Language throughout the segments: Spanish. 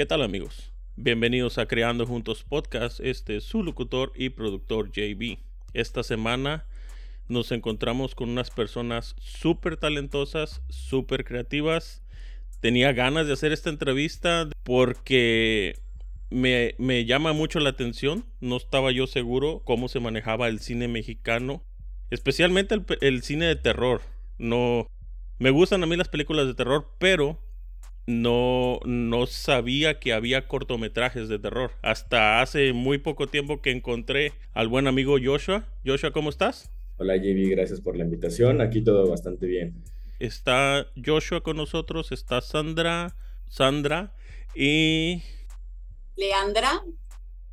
¿Qué tal amigos? Bienvenidos a Creando Juntos Podcast. Este es su locutor y productor JB. Esta semana nos encontramos con unas personas súper talentosas, súper creativas. Tenía ganas de hacer esta entrevista porque me, me, llama mucho la atención. No estaba yo seguro cómo se manejaba el cine mexicano, especialmente el, el cine de terror. No me gustan a mí las películas de terror, pero no, no sabía que había cortometrajes de terror. Hasta hace muy poco tiempo que encontré al buen amigo Joshua. Joshua, ¿cómo estás? Hola JB, gracias por la invitación. Aquí todo bastante bien. Está Joshua con nosotros, está Sandra, Sandra y... Leandra.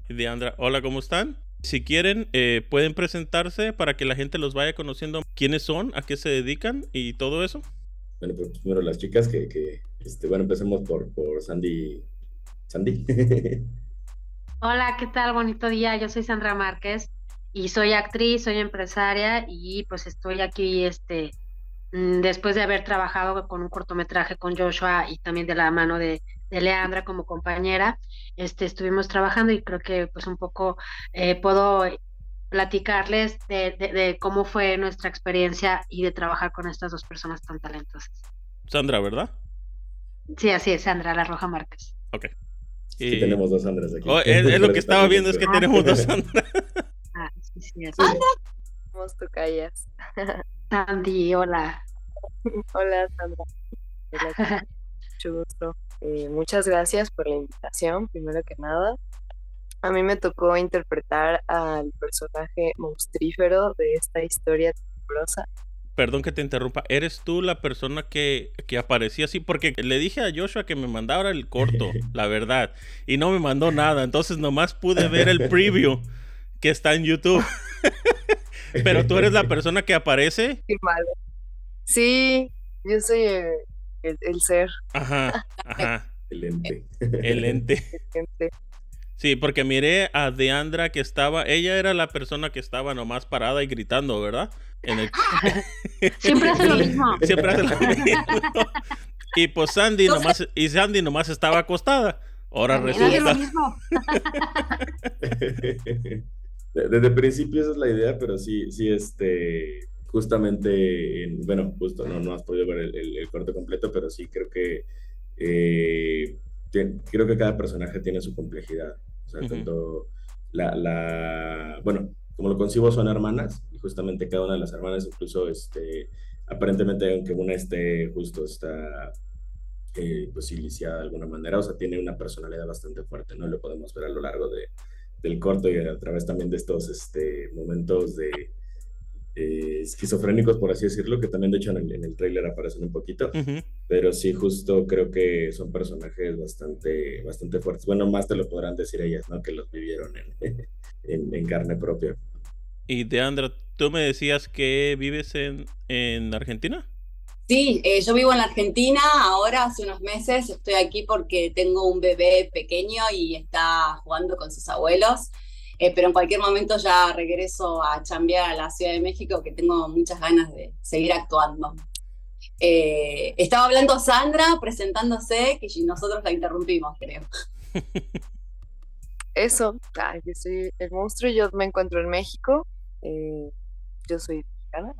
Leandra, hola, ¿cómo están? Si quieren, eh, pueden presentarse para que la gente los vaya conociendo quiénes son, a qué se dedican y todo eso. Bueno, pues primero las chicas que, que este, bueno, empecemos por, por Sandy. Sandy. Hola, ¿qué tal? Bonito día. Yo soy Sandra Márquez y soy actriz, soy empresaria y pues estoy aquí este mm, después de haber trabajado con un cortometraje con Joshua y también de la mano de, de Leandra como compañera, este estuvimos trabajando y creo que pues un poco eh, puedo platicarles de, de, de, cómo fue nuestra experiencia y de trabajar con estas dos personas tan talentosas. Sandra, ¿verdad? Sí, así es, Sandra La Roja Márquez. Ok. Sí, tenemos dos Sandras aquí. Oh, es, es, lo que estaba viendo, es que ah, tenemos dos Sandras. Ah, sí, sí, sí. Sandra. ¿Cómo tú callas? Sandy, hola. hola, Sandra. Hola, mucho gusto. Eh, muchas gracias por la invitación, primero que nada. A mí me tocó interpretar al personaje monstrífero de esta historia tenebrosa perdón que te interrumpa, ¿eres tú la persona que, que, aparecía así? Porque le dije a Joshua que me mandara el corto, la verdad, y no me mandó nada, entonces nomás pude ver el preview que está en YouTube. Pero tú eres la persona que aparece. Qué malo. Sí, yo soy el, el, el ser. Ajá, ajá. El ente. El ente. El ente. Sí, porque miré a Deandra que estaba, ella era la persona que estaba nomás parada y gritando, ¿verdad? En el... Siempre hace lo mismo. Siempre hace lo mismo. Y pues Sandy nomás, y Sandy nomás estaba acostada. Ahora resulta. Lo mismo. Desde el principio esa es la idea, pero sí, sí, este, justamente, en, bueno, justo no, no has podido ver el, el, el corte completo, pero sí creo que eh, creo que cada personaje tiene su complejidad. O sea, uh -huh. tanto la, la, bueno, como lo concibo son hermanas y justamente cada una de las hermanas incluso este aparentemente aunque una esté justo está eh, pues iniciada de alguna manera o sea tiene una personalidad bastante fuerte no lo podemos ver a lo largo de, del corto y a través también de estos este momentos de eh, esquizofrénicos, por así decirlo, que también de hecho en el, en el tráiler aparecen un poquito, uh -huh. pero sí, justo creo que son personajes bastante, bastante fuertes. Bueno, más te lo podrán decir ellas, ¿no? Que los vivieron en, en, en carne propia. Y Deandra, tú me decías que vives en, en Argentina. Sí, eh, yo vivo en la Argentina, ahora hace unos meses estoy aquí porque tengo un bebé pequeño y está jugando con sus abuelos. Eh, pero en cualquier momento ya regreso a chambear a la Ciudad de México, que tengo muchas ganas de seguir actuando. Eh, estaba hablando Sandra, presentándose, que nosotros la interrumpimos, creo. Eso, ay, yo soy el monstruo, yo me encuentro en México, eh, yo soy mexicana,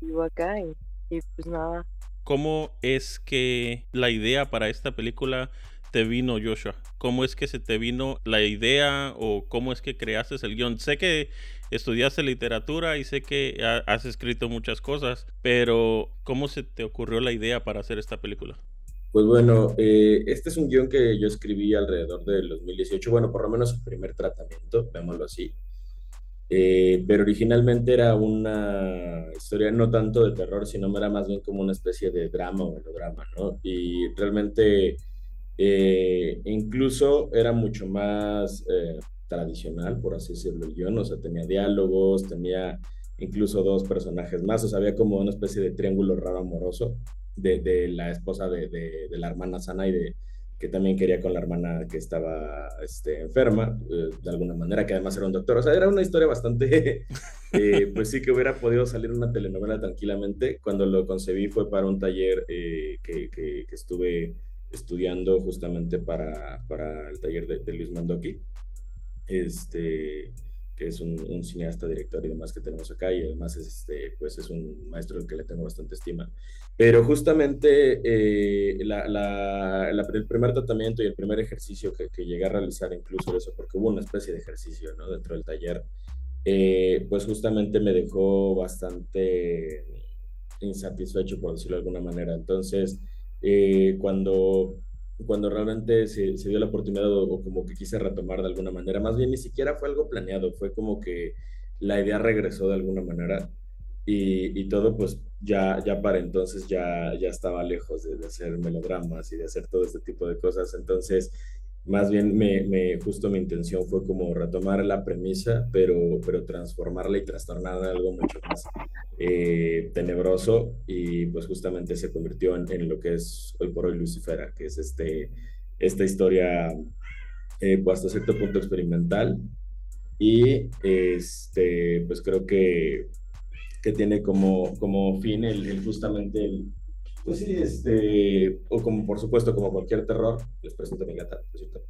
vivo acá y, y pues nada. ¿Cómo es que la idea para esta película te vino, Joshua? ¿Cómo es que se te vino la idea o cómo es que creaste el guion? Sé que estudiaste literatura y sé que has escrito muchas cosas, pero ¿cómo se te ocurrió la idea para hacer esta película? Pues bueno, eh, este es un guion que yo escribí alrededor del 2018, bueno, por lo menos su primer tratamiento, veámoslo así. Eh, pero originalmente era una historia no tanto de terror, sino era más bien como una especie de drama o melodrama, ¿no? Y realmente eh, incluso era mucho más eh, tradicional, por así decirlo, el guion, o sea, tenía diálogos, tenía incluso dos personajes más, o sea, había como una especie de triángulo raro amoroso de, la esposa de, la hermana sana y de que también quería con la hermana que estaba este, enferma, eh, de alguna manera, que además era un doctor. O sea, era una historia bastante, pues sí que hubiera podido salir una telenovela tranquilamente. Cuando lo concebí fue para un taller que, estuve estudiando justamente para, para el taller de, Luis Mandoki, este, que es un, cineasta, director y demás que tenemos acá, y además es, este, pues es un maestro al que le tengo bastante estima. Pero justamente eh, la, la, el primer tratamiento y el primer ejercicio que, que, llegué a realizar, incluso eso, porque hubo una especie de ejercicio ¿no? dentro del taller, eh, pues justamente me dejó bastante insatisfecho, por decirlo de alguna manera. Entonces, eh, cuando, cuando realmente se, dio la oportunidad o, como que quise retomar de alguna manera, más bien ni siquiera fue algo planeado, fue como que la idea regresó de alguna manera y, y todo pues ya, ya para entonces ya, ya estaba lejos de, de, hacer melodramas y de hacer todo este tipo de cosas. Entonces, más bien me, me, justo mi intención fue como retomar la premisa, pero, pero transformarla y trastornarla en algo mucho más eh, tenebroso. Y pues justamente se convirtió en, en, lo que es hoy por hoy Lucifera, que es este, esta historia eh, hasta cierto punto experimental. Y este, pues creo que, que tiene como, como fin el, el justamente el, pues sí, este, o como por supuesto, como cualquier terror, les presento a mi gata, por cierto.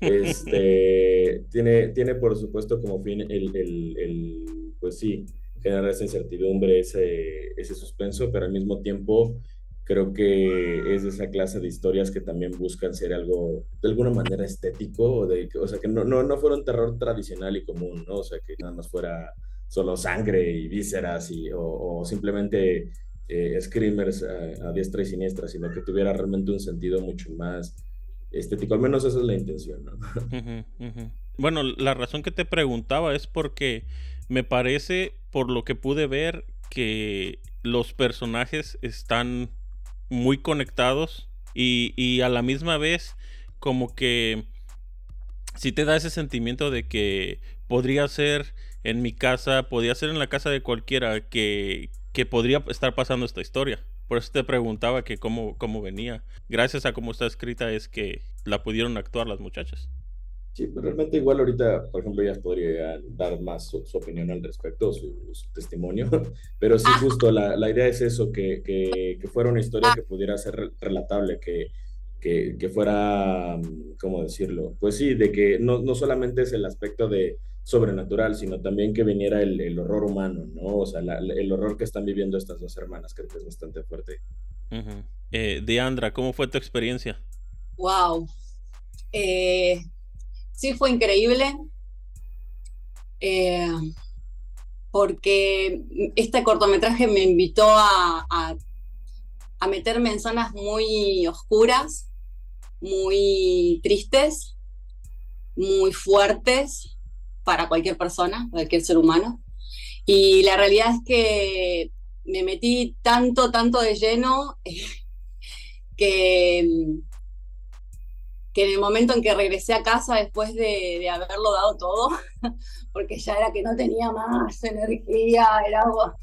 Este, tiene, tiene por supuesto como fin el, el, el, pues sí, generar esa incertidumbre, ese, ese suspenso, pero al mismo tiempo creo que es de esa clase de historias que también buscan ser algo de alguna manera estético, o, de, o sea, que no, no, no fuera un terror tradicional y común, ¿no? O sea, que nada más fuera solo sangre y vísceras y, o, o simplemente eh, screamers a, diestra y siniestra, sino que tuviera realmente un sentido mucho más estético. Al menos esa es la intención, ¿no? Bueno, la razón que te preguntaba es porque me parece, por lo que pude ver, que los personajes están muy conectados y, y a la misma vez como que si te da ese sentimiento de que podría ser en mi casa, podría ser en la casa de cualquiera que, que podría estar pasando esta historia. Por eso te preguntaba que cómo, cómo venía. Gracias a cómo está escrita es que la pudieron actuar las muchachas. Sí, pero realmente igual ahorita, por ejemplo, ellas podrían dar más su, opinión al respecto, su, testimonio, pero sí, ah. justo la, la idea es eso, que, que, que, fuera una historia que pudiera ser relatable, que, que, que fuera, ¿cómo decirlo? Pues sí, de que no, no solamente es el aspecto de, sobrenatural, sino también que viniera el, horror humano, ¿no? O sea, el horror que están viviendo estas dos hermanas, creo que es bastante fuerte. Eh, Deandra, ¿cómo fue tu experiencia? Wow. Eh, sí, fue increíble. Eh, porque este cortometraje me invitó a, a meterme en zonas muy oscuras, muy tristes, muy fuertes, para cualquier persona, cualquier ser humano. Y la realidad es que me metí tanto, tanto de lleno que, que en el momento en que regresé a casa después de, haberlo dado todo, porque ya era que no tenía más energía, era algo,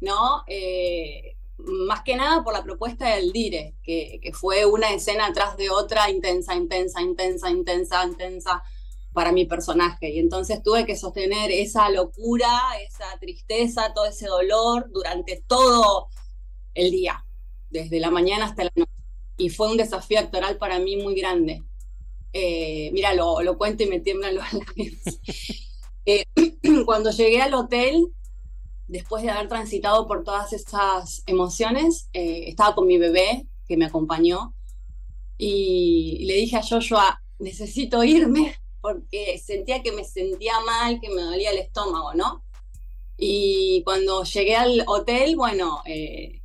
¿no? Eh, más que nada por la propuesta del Dire, que, que, fue una escena tras de otra intensa, intensa, intensa, intensa, intensa, para mi personaje. Y entonces tuve que sostener esa locura, esa tristeza, todo ese dolor durante todo el día, desde la mañana hasta la noche. Y fue un desafío actoral para mí muy grande. Eh, mira, lo, cuento y me tiemblan los labios. Eh, cuando llegué al hotel, después de haber transitado por todas esas emociones, eh, estaba con mi bebé que me acompañó y le dije a Joshua, necesito irme porque sentía que me sentía mal, que me dolía el estómago, ¿no? Y cuando llegué al hotel, bueno, eh,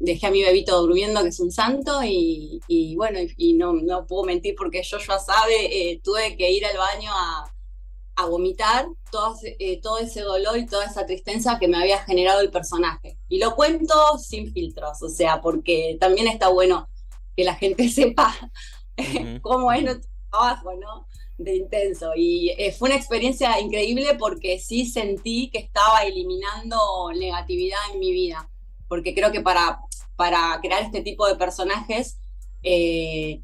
dejé a mi bebito durmiendo, que es un santo, y, bueno, y, no, no, puedo mentir porque yo ya sabe, eh, tuve que ir al baño a, vomitar todo, eh, todo ese dolor y toda esa tristeza que me había generado el personaje. Y lo cuento sin filtros, o sea, porque también está bueno que la gente sepa cómo es nuestro trabajo, ¿no? De intenso. Y eh, fue una experiencia increíble porque sí sentí que estaba eliminando negatividad en mi vida. Porque creo que para, para crear este tipo de personajes eh,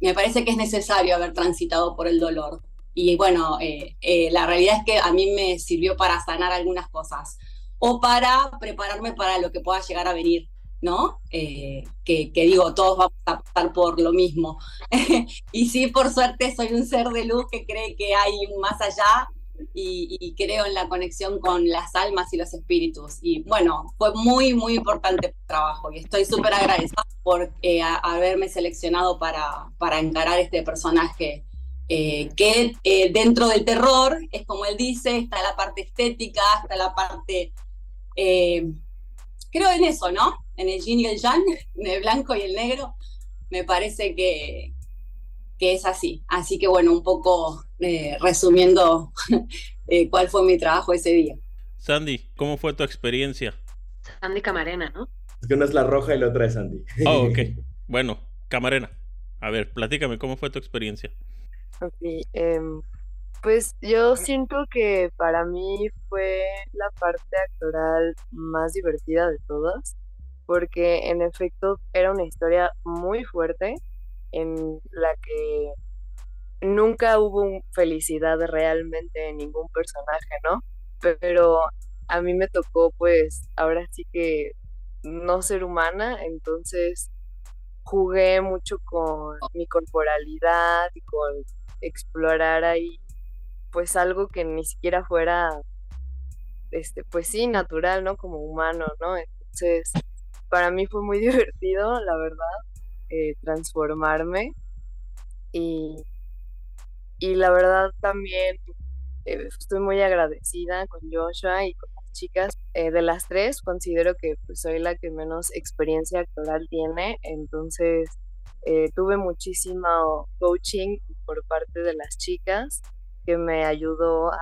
me parece que es necesario haber transitado por el dolor. Y bueno, eh, la realidad es que a mí me sirvió para sanar algunas cosas o para prepararme para lo que pueda llegar a venir. ¿No? Eh, que, digo, todos vamos a pasar por lo mismo. y sí, por suerte, soy un ser de luz que cree que hay más allá y, creo en la conexión con las almas y los espíritus. Y bueno, fue muy, muy importante el trabajo y estoy súper agradecida por eh, haberme seleccionado para, para encarar este personaje. Eh, que dentro del terror, es como él dice, está la parte estética, está la parte creo en eso, ¿no? En el yin y el yang, en el blanco y el negro, me parece que, que es así. Así que bueno, un poco eh, resumiendo eh, cuál fue mi trabajo ese día. Sandy, ¿cómo fue tu experiencia? Sandy Camarena, ¿no? Es que una es la roja y la otra es Sandy. Oh, ok. Bueno, Camarena. A ver, platícame, ¿cómo fue tu experiencia? Ok, em, pues yo siento que para mí fue la parte actoral más divertida de todas, porque en efecto era una historia muy fuerte en la que nunca hubo felicidad realmente en ningún personaje, ¿no? Pero a mí me tocó pues ahora sí que no ser humana, entonces jugué mucho con mi corporalidad y con explorar ahí pues algo que ni siquiera fuera, este, pues sí, natural, ¿no? Como humano, ¿no? Entonces, para mí fue muy divertido, la verdad, eh, transformarme y, y la verdad también eh, estoy muy agradecida con Joshua y con las chicas. Eh, de las tres, considero que pues, soy la que menos experiencia actoral tiene, entonces tuve muchísimo coaching por parte de las chicas que me ayudó a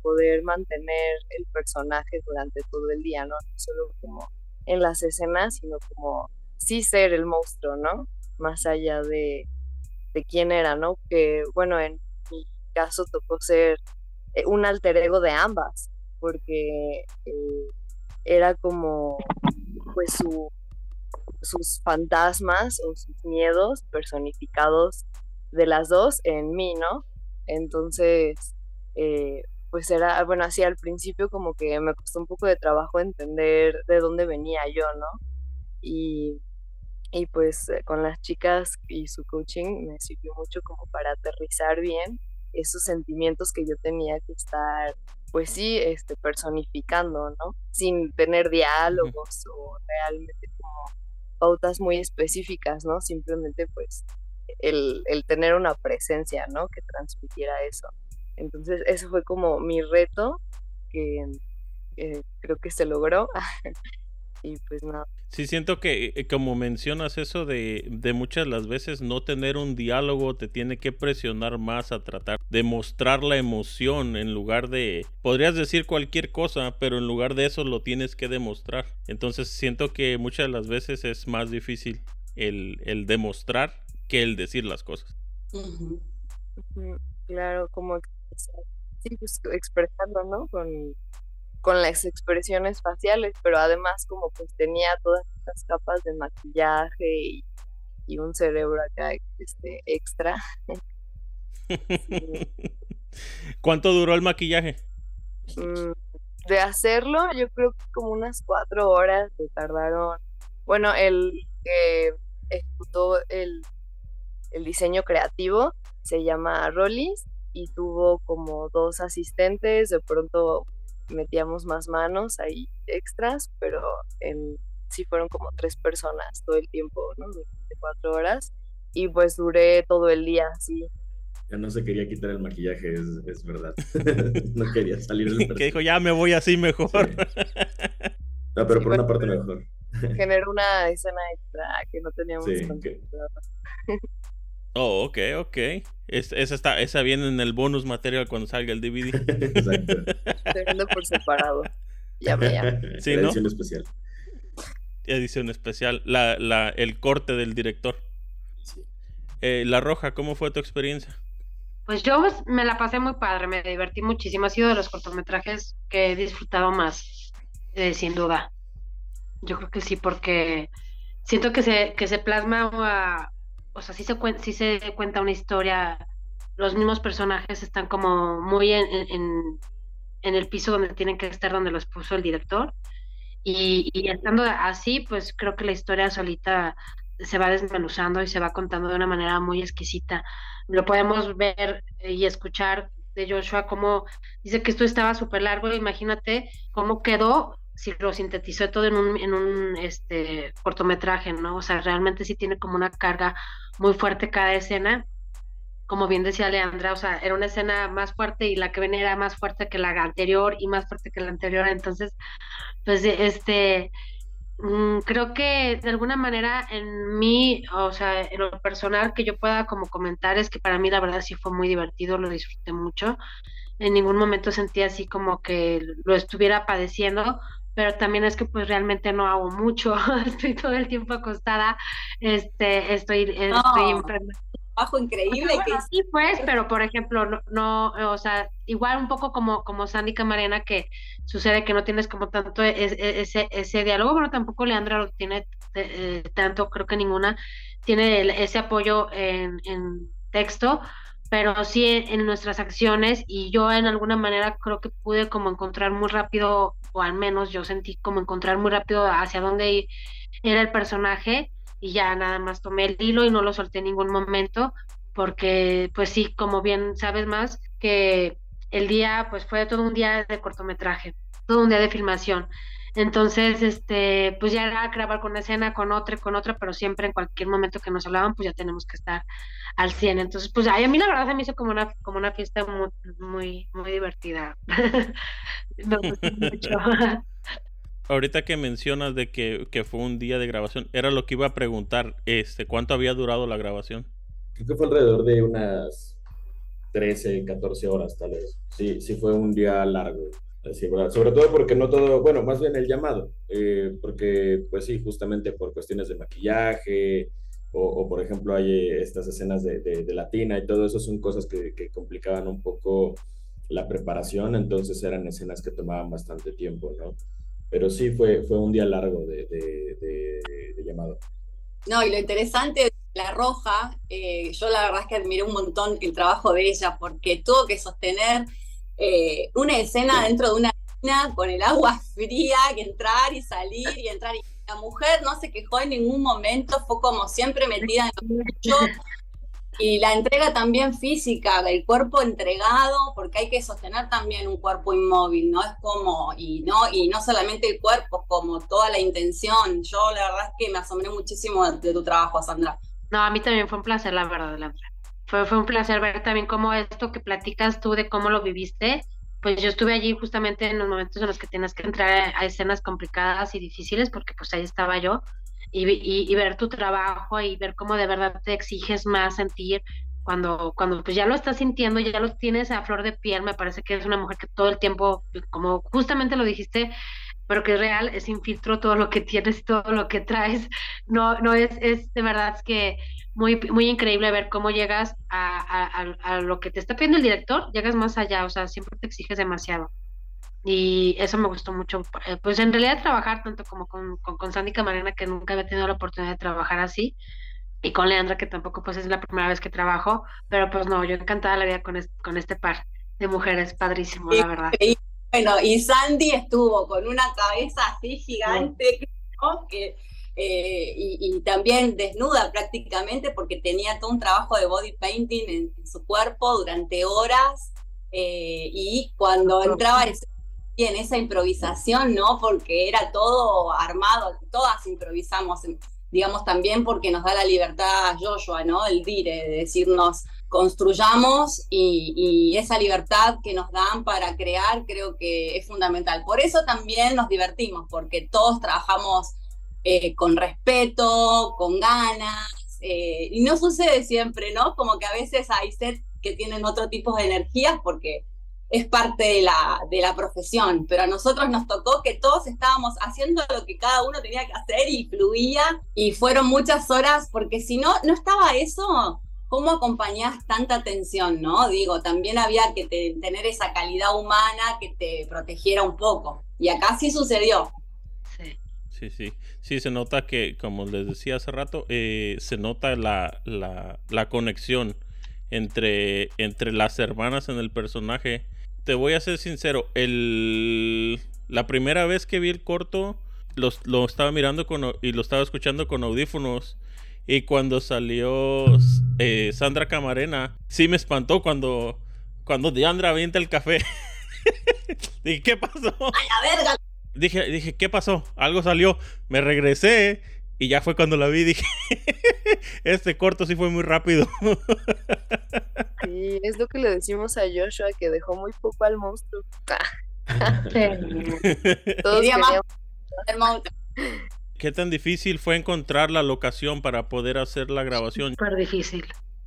poder mantener el personaje durante todo el día, ¿no? Solo como en las escenas, sino como sí ser el monstruo, ¿no? Más allá de, de quién era, ¿no? Que, bueno, en mi caso tocó ser eh, un alter ego de ambas, porque eh, era como, pues, su, sus fantasmas o sus miedos personificados de las dos en mí, ¿no? Entonces, eh, pues era, bueno, así al principio como que me costó un poco de trabajo entender de dónde venía yo, ¿no? Y, y pues eh, con las chicas y su coaching me sirvió mucho como para aterrizar bien esos sentimientos que yo tenía que estar, pues sí, este, personificando, ¿no? Sin tener diálogos o realmente como pautas muy específicas, ¿no? Simplemente pues el, tener una presencia, ¿no? Que transmitiera eso. Entonces, ese fue como mi reto, que creo que se logró. y pues nada. Sí, siento que eh, como mencionas eso de, de muchas las veces no tener un diálogo te tiene que presionar más a tratar de mostrar la emoción en lugar de, podrías decir cualquier cosa, pero en lugar de eso lo tienes que demostrar. Entonces siento que muchas de las veces es más difícil el, el demostrar que el decir las cosas. Claro, como sí, pues, expresando, ¿no? Con, con las expresiones faciales, pero además como pues tenía todas estas capas de maquillaje y, un cerebro acá este, extra. ¿Cuánto duró el maquillaje? Mm, de hacerlo, yo creo que como unas cuatro horas se tardaron. Bueno, el que ejecutó el el diseño creativo, se llama Rollis y tuvo como dos asistentes, de pronto metíamos más manos ahí extras, pero en, sí fueron como tres personas todo el tiempo, ¿no? Durante cuatro horas y pues duré todo el día, sí. Ya no se quería quitar el maquillaje, es, verdad. no quería salir del Que dijo, ya me voy así mejor. No, pero por una parte mejor. Generó una escena extra que no teníamos sí, Oh, ok, ok. esa, está, esa viene en el bonus material cuando salga el DVD. Exacto. por separado. Ya ya. Sí, Edición especial. Edición especial. La, la, el corte del director. Sí. Eh, la Roja, ¿cómo fue tu experiencia? Pues yo me la pasé muy padre, me divertí muchísimo. Ha sido de los cortometrajes que he disfrutado más, eh, sin duda. Yo creo que sí, porque siento que se, que se plasma a, o sea, sí se, cuenta, se cuenta una historia, los mismos personajes están como muy en, en, el piso donde tienen que estar, donde los puso el director. Y, y estando así, pues creo que la historia solita se va desmenuzando y se va contando de una manera muy exquisita. Lo podemos ver y escuchar de Joshua cómo dice que esto estaba súper largo, imagínate cómo quedó si lo sintetizó todo en un, en un este, cortometraje, ¿no? O sea, realmente sí tiene como una carga muy fuerte cada escena. Como bien decía Leandra, o sea, era una escena más fuerte y la que venía era más fuerte que la anterior y más fuerte que la anterior. Entonces, pues, este, mm, creo que de alguna manera en mí, o sea, en lo personal que yo pueda como comentar es que para mí la verdad sí fue muy divertido, lo disfruté mucho. En ningún momento sentí así como que lo estuviera padeciendo, pero también es que pues realmente no hago mucho, estoy todo el tiempo acostada, este, estoy, estoy enferma. Trabajo increíble. que... Sí, pues, pero por ejemplo, no, no, o sea, igual un poco como, como Sandy Camarena, que sucede que no tienes como tanto e, e, ese, ese diálogo, bueno, tampoco Leandra lo tiene eh, tanto, creo que ninguna, tiene ese apoyo en, en texto, pero sí en, nuestras acciones y yo en alguna manera creo que pude como encontrar muy rápido, o al menos yo sentí como encontrar muy rápido hacia dónde era el personaje y ya nada más tomé el hilo y no lo solté en ningún momento porque pues sí, como bien sabes más, que el día pues fue todo un día de cortometraje, todo un día de filmación. Entonces, este, pues ya era grabar con una escena, con otra, con otra, pero siempre en cualquier momento que nos hablaban, pues ya tenemos que estar al 100. Entonces, pues a mí la verdad se me hizo como una, como una fiesta muy, muy, muy divertida. me gustó mucho. Ahorita que mencionas de que, que, fue un día de grabación, era lo que iba a preguntar, este, ¿cuánto había durado la grabación? Creo que fue alrededor de unas 13, 14 horas tal vez. Sí, sí fue un día largo. Sobre todo porque no todo, bueno, más bien el llamado, eh, porque pues sí, justamente por cuestiones de maquillaje o, por ejemplo hay eh, estas escenas de, de, latina y todo eso son cosas que, complicaban un poco la preparación, entonces eran escenas que tomaban bastante tiempo, ¿no? Pero sí fue, fue un día largo de, de llamado. No, y lo interesante de La Roja, eh, yo la verdad es que admiré un montón el trabajo de ella porque tuvo que sostener eh, una escena dentro de una piscina con el agua fría, que entrar y salir y entrar. Y la mujer no se quejó en ningún momento, fue como siempre metida en lo Y la entrega también física, del cuerpo entregado, porque hay que sostener también un cuerpo inmóvil, ¿no? Es como, y no, y no solamente el cuerpo, como toda la intención. Yo la verdad es que me asombré muchísimo de, tu trabajo, Sandra. No, a mí también fue un placer, la verdad, Leandra fue, fue un placer ver también cómo esto que platicas tú de cómo lo viviste, pues yo estuve allí justamente en los momentos en los que tienes que entrar a, escenas complicadas y difíciles, porque pues ahí estaba yo, y, y, ver tu trabajo y ver cómo de verdad te exiges más sentir cuando, cuando pues ya lo estás sintiendo, ya lo tienes a flor de piel, me parece que es una mujer que todo el tiempo, como justamente lo dijiste, pero que es real, es sin filtro todo lo que tienes, todo lo que traes, no, no es, es de verdad que muy, muy increíble ver cómo llegas a, lo que te está pidiendo el director, llegas más allá, o sea, siempre te exiges demasiado. Y eso me gustó mucho. Eh, pues en realidad trabajar tanto como con, con, Sandy Camarena, que nunca había tenido la oportunidad de trabajar así, y con Leandra, que tampoco pues es la primera vez que trabajo, pero pues no, yo encantada la vida con, con este par de mujeres, padrísimo, la verdad. bueno, y Sandy estuvo con una cabeza así gigante, que eh, y, también desnuda prácticamente porque tenía todo un trabajo de body painting en, su cuerpo durante horas eh, y cuando entraba en esa improvisación, ¿no? Porque era todo armado, todas improvisamos, digamos también porque nos da la libertad Joshua, ¿no? El dire, de decirnos construyamos y, y, esa libertad que nos dan para crear creo que es fundamental. Por eso también nos divertimos, porque todos trabajamos eh, con respeto, con ganas, eh, y no sucede siempre, ¿no? Como que a veces hay sets que tienen otro tipo de energías porque es parte de la, de la profesión, pero a nosotros nos tocó que todos estábamos haciendo lo que cada uno tenía que hacer y fluía, y fueron muchas horas, porque si no, no estaba eso, ¿cómo acompañás tanta tensión, no? Digo, también había que tener esa calidad humana que te protegiera un poco, y acá sí sucedió. Sí, sí. Sí, se nota que, como les decía hace rato, eh, se nota la, la, conexión entre, entre las hermanas en el personaje. Te voy a ser sincero, el, la primera vez que vi el corto lo estaba mirando con, y lo estaba escuchando con audífonos. Y cuando salió eh, Sandra Camarena, sí me espantó cuando, cuando Diandra avienta el café. dije, ¿qué pasó? Dije, dije, ¿qué pasó? Algo salió. Me regresé y ya fue cuando la vi. Dije, este corto sí fue muy rápido. sí, es lo que le decimos a Joshua, que dejó muy poco al monstruo. Todos ¿Qué tan difícil fue encontrar la locación para poder hacer la grabación? Súper difícil.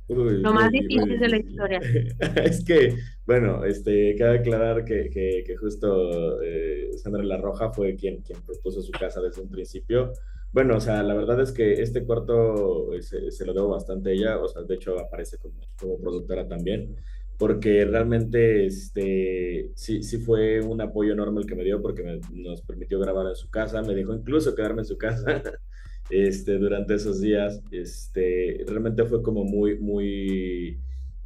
Lo más difícil de la historia. es que, bueno, este, cabe aclarar que, que, justo eh, Sandra La Roja fue quien, quien propuso su casa desde un principio. Bueno, o sea, la verdad es que este corto eh, se, se lo debo bastante a ella, o sea, de hecho aparece como, como productora también porque realmente este, sí, sí fue un apoyo enorme el que me dio porque nos permitió grabar en su casa, me dejó incluso quedarme en su casa este, durante esos días. Este, realmente fue como muy, muy,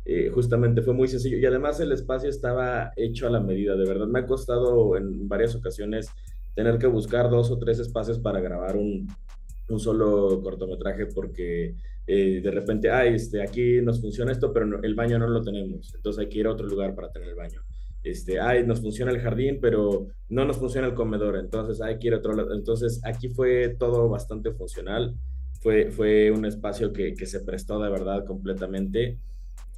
eh, justamente fue muy sencillo y además el espacio estaba hecho a la medida, de verdad me ha costado en varias ocasiones tener que buscar dos o tres espacios para grabar un, solo cortometraje porque eh, de repente, ay, este, aquí nos funciona esto, pero el baño no lo tenemos, entonces hay que ir a otro lugar para tener el baño. Este, ay, nos funciona el jardín, pero no nos funciona el comedor, entonces hay que ir a otro lado. Entonces aquí fue todo bastante funcional, fue, fue un espacio que, que se prestó de verdad completamente.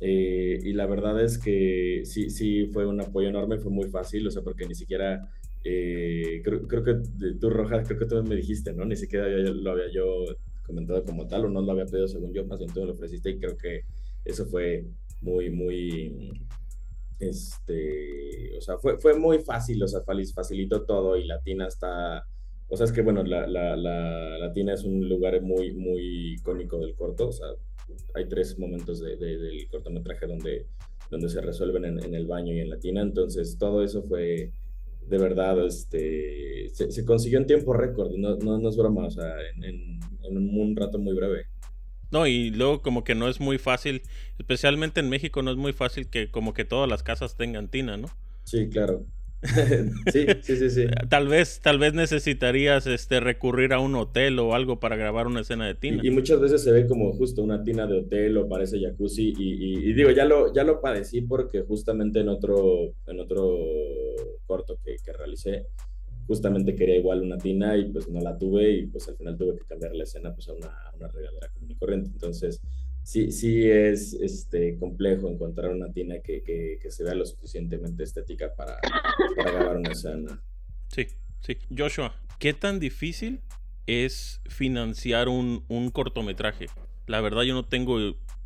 Eh, y la verdad es que sí, sí fue un apoyo enorme, fue muy fácil, o sea, porque ni siquiera, eh, creo, creo, que tú, Rojas, creo que tú me dijiste, ¿no? Ni siquiera lo había yo comentado como tal, o no lo había pedido según yo, más bien tú me lo ofreciste y creo que eso fue muy, muy, este, o sea, fue, fue muy fácil, o sea, facilitó todo y Latina está, o sea, es que bueno, la, la, la Latina es un lugar muy, muy icónico del corto, o sea, hay tres momentos de, del cortometraje donde, donde se resuelven en, en el baño y en Latina, entonces todo eso fue de verdad, este, se, consiguió en tiempo récord, no, no, no, es broma, o sea, en, en, un, rato muy breve. No, y luego como que no es muy fácil, especialmente en México no es muy fácil que como que todas las casas tengan tina, ¿no? Sí, claro. sí, sí, sí, sí. Tal vez, tal vez necesitarías este, recurrir a un hotel o algo para grabar una escena de tina. Y, muchas veces se ve como justo una tina de hotel o parece jacuzzi. Y, digo, ya lo, ya lo padecí porque justamente en otro, en otro corto que, que realicé, justamente quería igual una tina y pues no la tuve y pues al final tuve que cambiar la escena pues a una, una regadera común y corriente. Entonces, sí, sí es este, complejo encontrar una tina que, que, que se vea lo suficientemente estética para, para grabar una escena. Sí, sí. Joshua, ¿qué tan difícil es financiar un, un cortometraje? La verdad yo no tengo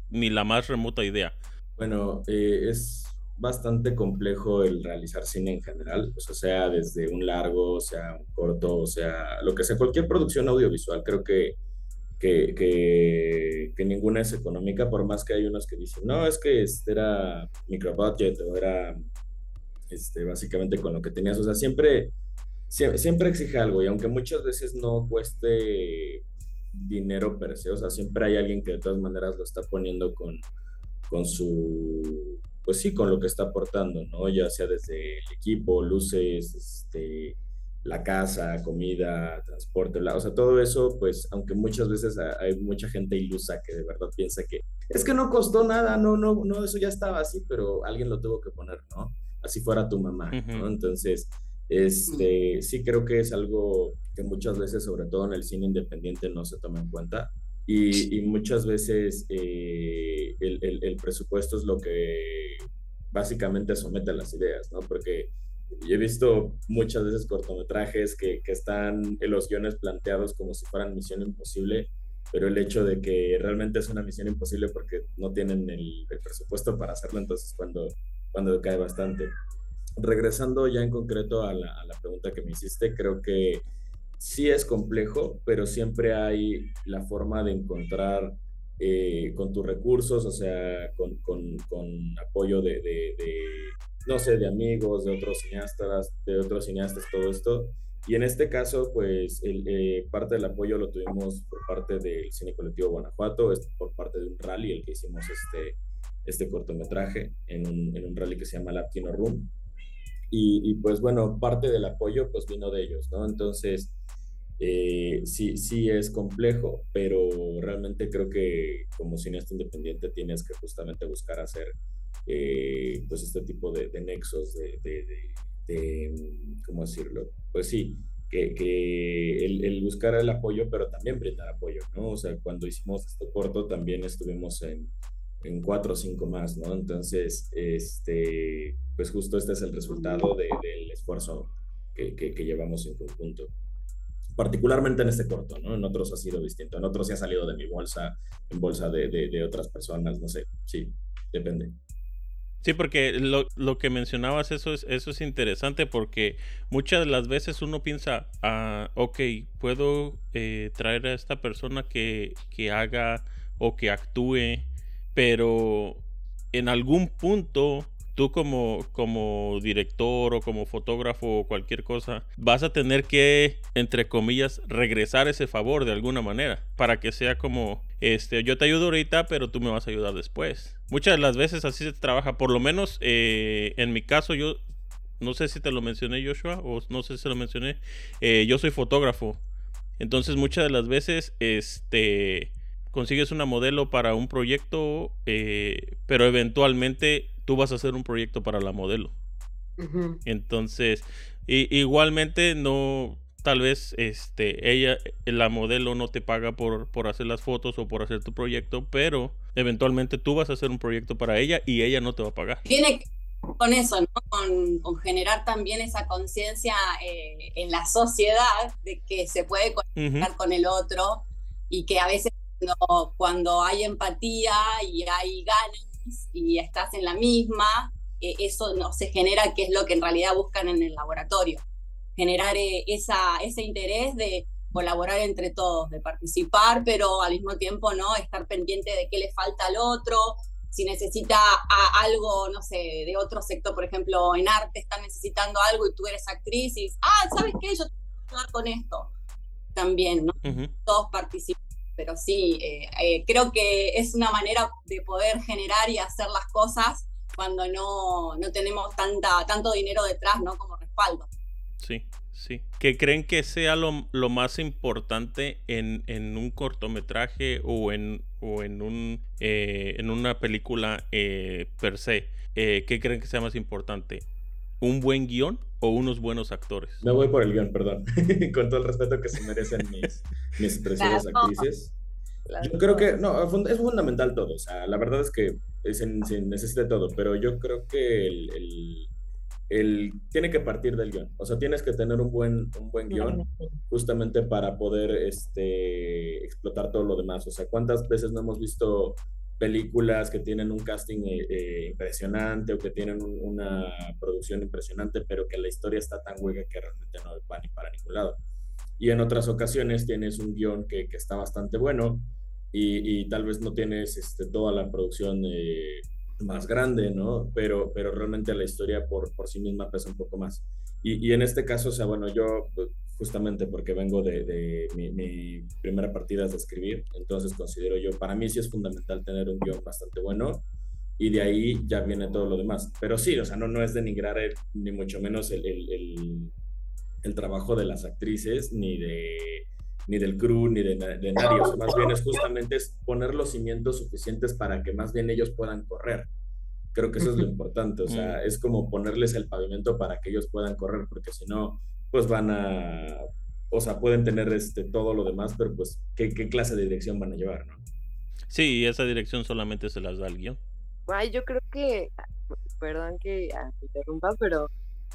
ni la más remota idea. Bueno, eh, es bastante complejo el realizar cine en general, o sea, desde un largo, sea un corto, o sea, lo que sea, cualquier producción audiovisual, creo que, que, que, ninguna es económica, por más que hay unos que dicen, no, es que este era micro budget o era este, básicamente con lo que tenías, o sea, siempre, siempre, exige algo y aunque muchas veces no cueste dinero per o sea, siempre hay alguien que de todas maneras lo está poniendo con, con su pues sí, con lo que está aportando, ¿no? Ya sea desde el equipo, luces, este, la casa, comida, transporte, o sea, todo eso, pues, aunque muchas veces hay mucha gente ilusa que de verdad piensa que es que no costó nada, no, no, no, eso ya estaba así, pero alguien lo tuvo que poner, ¿no? Así fuera tu mamá, ¿no? Entonces, este, sí creo que es algo que muchas veces, sobre todo en el cine independiente, no se toma en cuenta. Y, muchas veces eh, el, presupuesto es lo que básicamente somete a las ideas, ¿no? Porque yo he visto muchas veces cortometrajes que, que están en los guiones planteados como si fueran misión imposible, pero el hecho de que realmente es una misión imposible porque no tienen el, presupuesto para hacerlo, entonces cuando, cuando cae bastante. Regresando ya en concreto a la, a la pregunta que me hiciste, creo que sí es complejo, pero siempre hay la forma de encontrar eh, con tus recursos, o sea, con, apoyo de, no sé, de amigos, de otros cineastas, de otros cineastas, todo esto. Y en este caso, pues, eh, parte del apoyo lo tuvimos por parte del Cine Colectivo Guanajuato, por parte de un rally, el que hicimos este, este cortometraje en un, en un rally que se llama Latino Room. Y, y, pues bueno, parte del apoyo pues vino de ellos, ¿no? Entonces, eh, sí, sí es complejo, pero realmente creo que como cineasta independiente tienes que justamente buscar hacer eh, pues este tipo de, nexos, de, de, ¿cómo decirlo? Pues sí, que, que el, buscar el apoyo, pero también brindar apoyo, ¿no? O sea, cuando hicimos este corto también estuvimos en, en cuatro o cinco más, ¿no? Entonces, este, pues justo este es el resultado del esfuerzo que, llevamos en conjunto. Particularmente en este corto, ¿no? En otros ha sido distinto. En otros sí ha salido de mi bolsa, en bolsa de, de, otras personas, no sé. Sí, depende. Sí, porque lo, lo, que mencionabas, eso es, eso es interesante porque muchas de las veces uno piensa, ah, ok, puedo eh, traer a esta persona que, que haga o que actúe pero en algún punto tú como, como director o como fotógrafo o cualquier cosa, vas a tener que, entre comillas, regresar ese favor de alguna manera para que sea como, este, yo te ayudo ahorita, pero tú me vas a ayudar después. Muchas de las veces así se trabaja, por lo menos eh, en mi caso yo, no sé si te lo mencioné Joshua o no sé si se lo mencioné, eh, yo soy fotógrafo. Entonces muchas de las veces, este consigues una modelo para un proyecto, eh, pero eventualmente tú vas a hacer un proyecto para la modelo. Entonces, igualmente no, tal vez este, ella, la modelo no te paga por, por hacer las fotos o por hacer tu proyecto, pero eventualmente tú vas a hacer un proyecto para ella y ella no te va a pagar. Tiene con eso, ¿no? con, generar también esa conciencia eh, en la sociedad de que se puede conectar con el otro y que a veces cuando, hay empatía y hay ganas y estás en la misma, eh, eso no se genera, que es lo que en realidad buscan en el laboratorio. Generar eh, esa, ese interés de colaborar entre todos, de participar, pero al mismo tiempo no estar pendiente de qué le falta al otro, si necesita algo, no sé, de otro sector, por ejemplo, en arte están necesitando algo y tú eres actriz y, ah, ¿sabes qué? Yo tengo que ayudar con esto. También, ¿no? Todos participan pero sí, eh, eh, creo que es una manera de poder generar y hacer las cosas cuando no, no tenemos tanta, tanto dinero detrás, ¿no? Como respaldo. Sí, sí. ¿Qué creen que sea lo, lo más importante en, en, un cortometraje o en, o en, un, eh, en una película per se? ¿Qué creen que sea más importante? ¿Un buen guion o unos buenos actores? Me voy por el guion, perdón. Con todo el respeto que se merecen mis, mis preciosas actrices. Yo creo que, no, es fundamental todo. O sea, la verdad es que se, necesita todo, pero yo creo que el, el, tiene que partir del guion. O sea, tienes que tener un buen, un buen guion justamente para poder este, explotar todo lo demás. O sea, ¿cuántas veces no hemos visto películas que tienen un casting eh, eh, impresionante o que tienen una producción impresionante, pero que la historia está tan hueca que realmente no va ni para ningún lado. Y en otras ocasiones tienes un guion que, que está bastante bueno y, y, tal vez no tienes este, toda la producción eh, más grande, ¿no? Pero, pero realmente la historia por, por sí misma pesa un poco más. Y, y en este caso, o sea, bueno, yo pues, justamente porque vengo de, de mi, primera partida de escribir, entonces considero yo, para mí sí es fundamental tener un guion bastante bueno y de ahí ya viene todo lo demás. Pero sí, o sea, no, no es denigrar ni mucho menos el, el, el, trabajo de las actrices, ni de ni del crew, ni de, de nadie, o sea, más bien es justamente es poner los cimientos suficientes para que más bien ellos puedan correr. Creo que eso es lo importante, o sea, mm. es como ponerles el pavimento para que ellos puedan correr, porque si no, pues van a, o sea, pueden tener este, todo lo demás, pero pues, ¿qué, clase de dirección van a llevar, no? Sí, esa dirección solamente se las da el guion. Ay, yo creo que, perdón que interrumpa, pero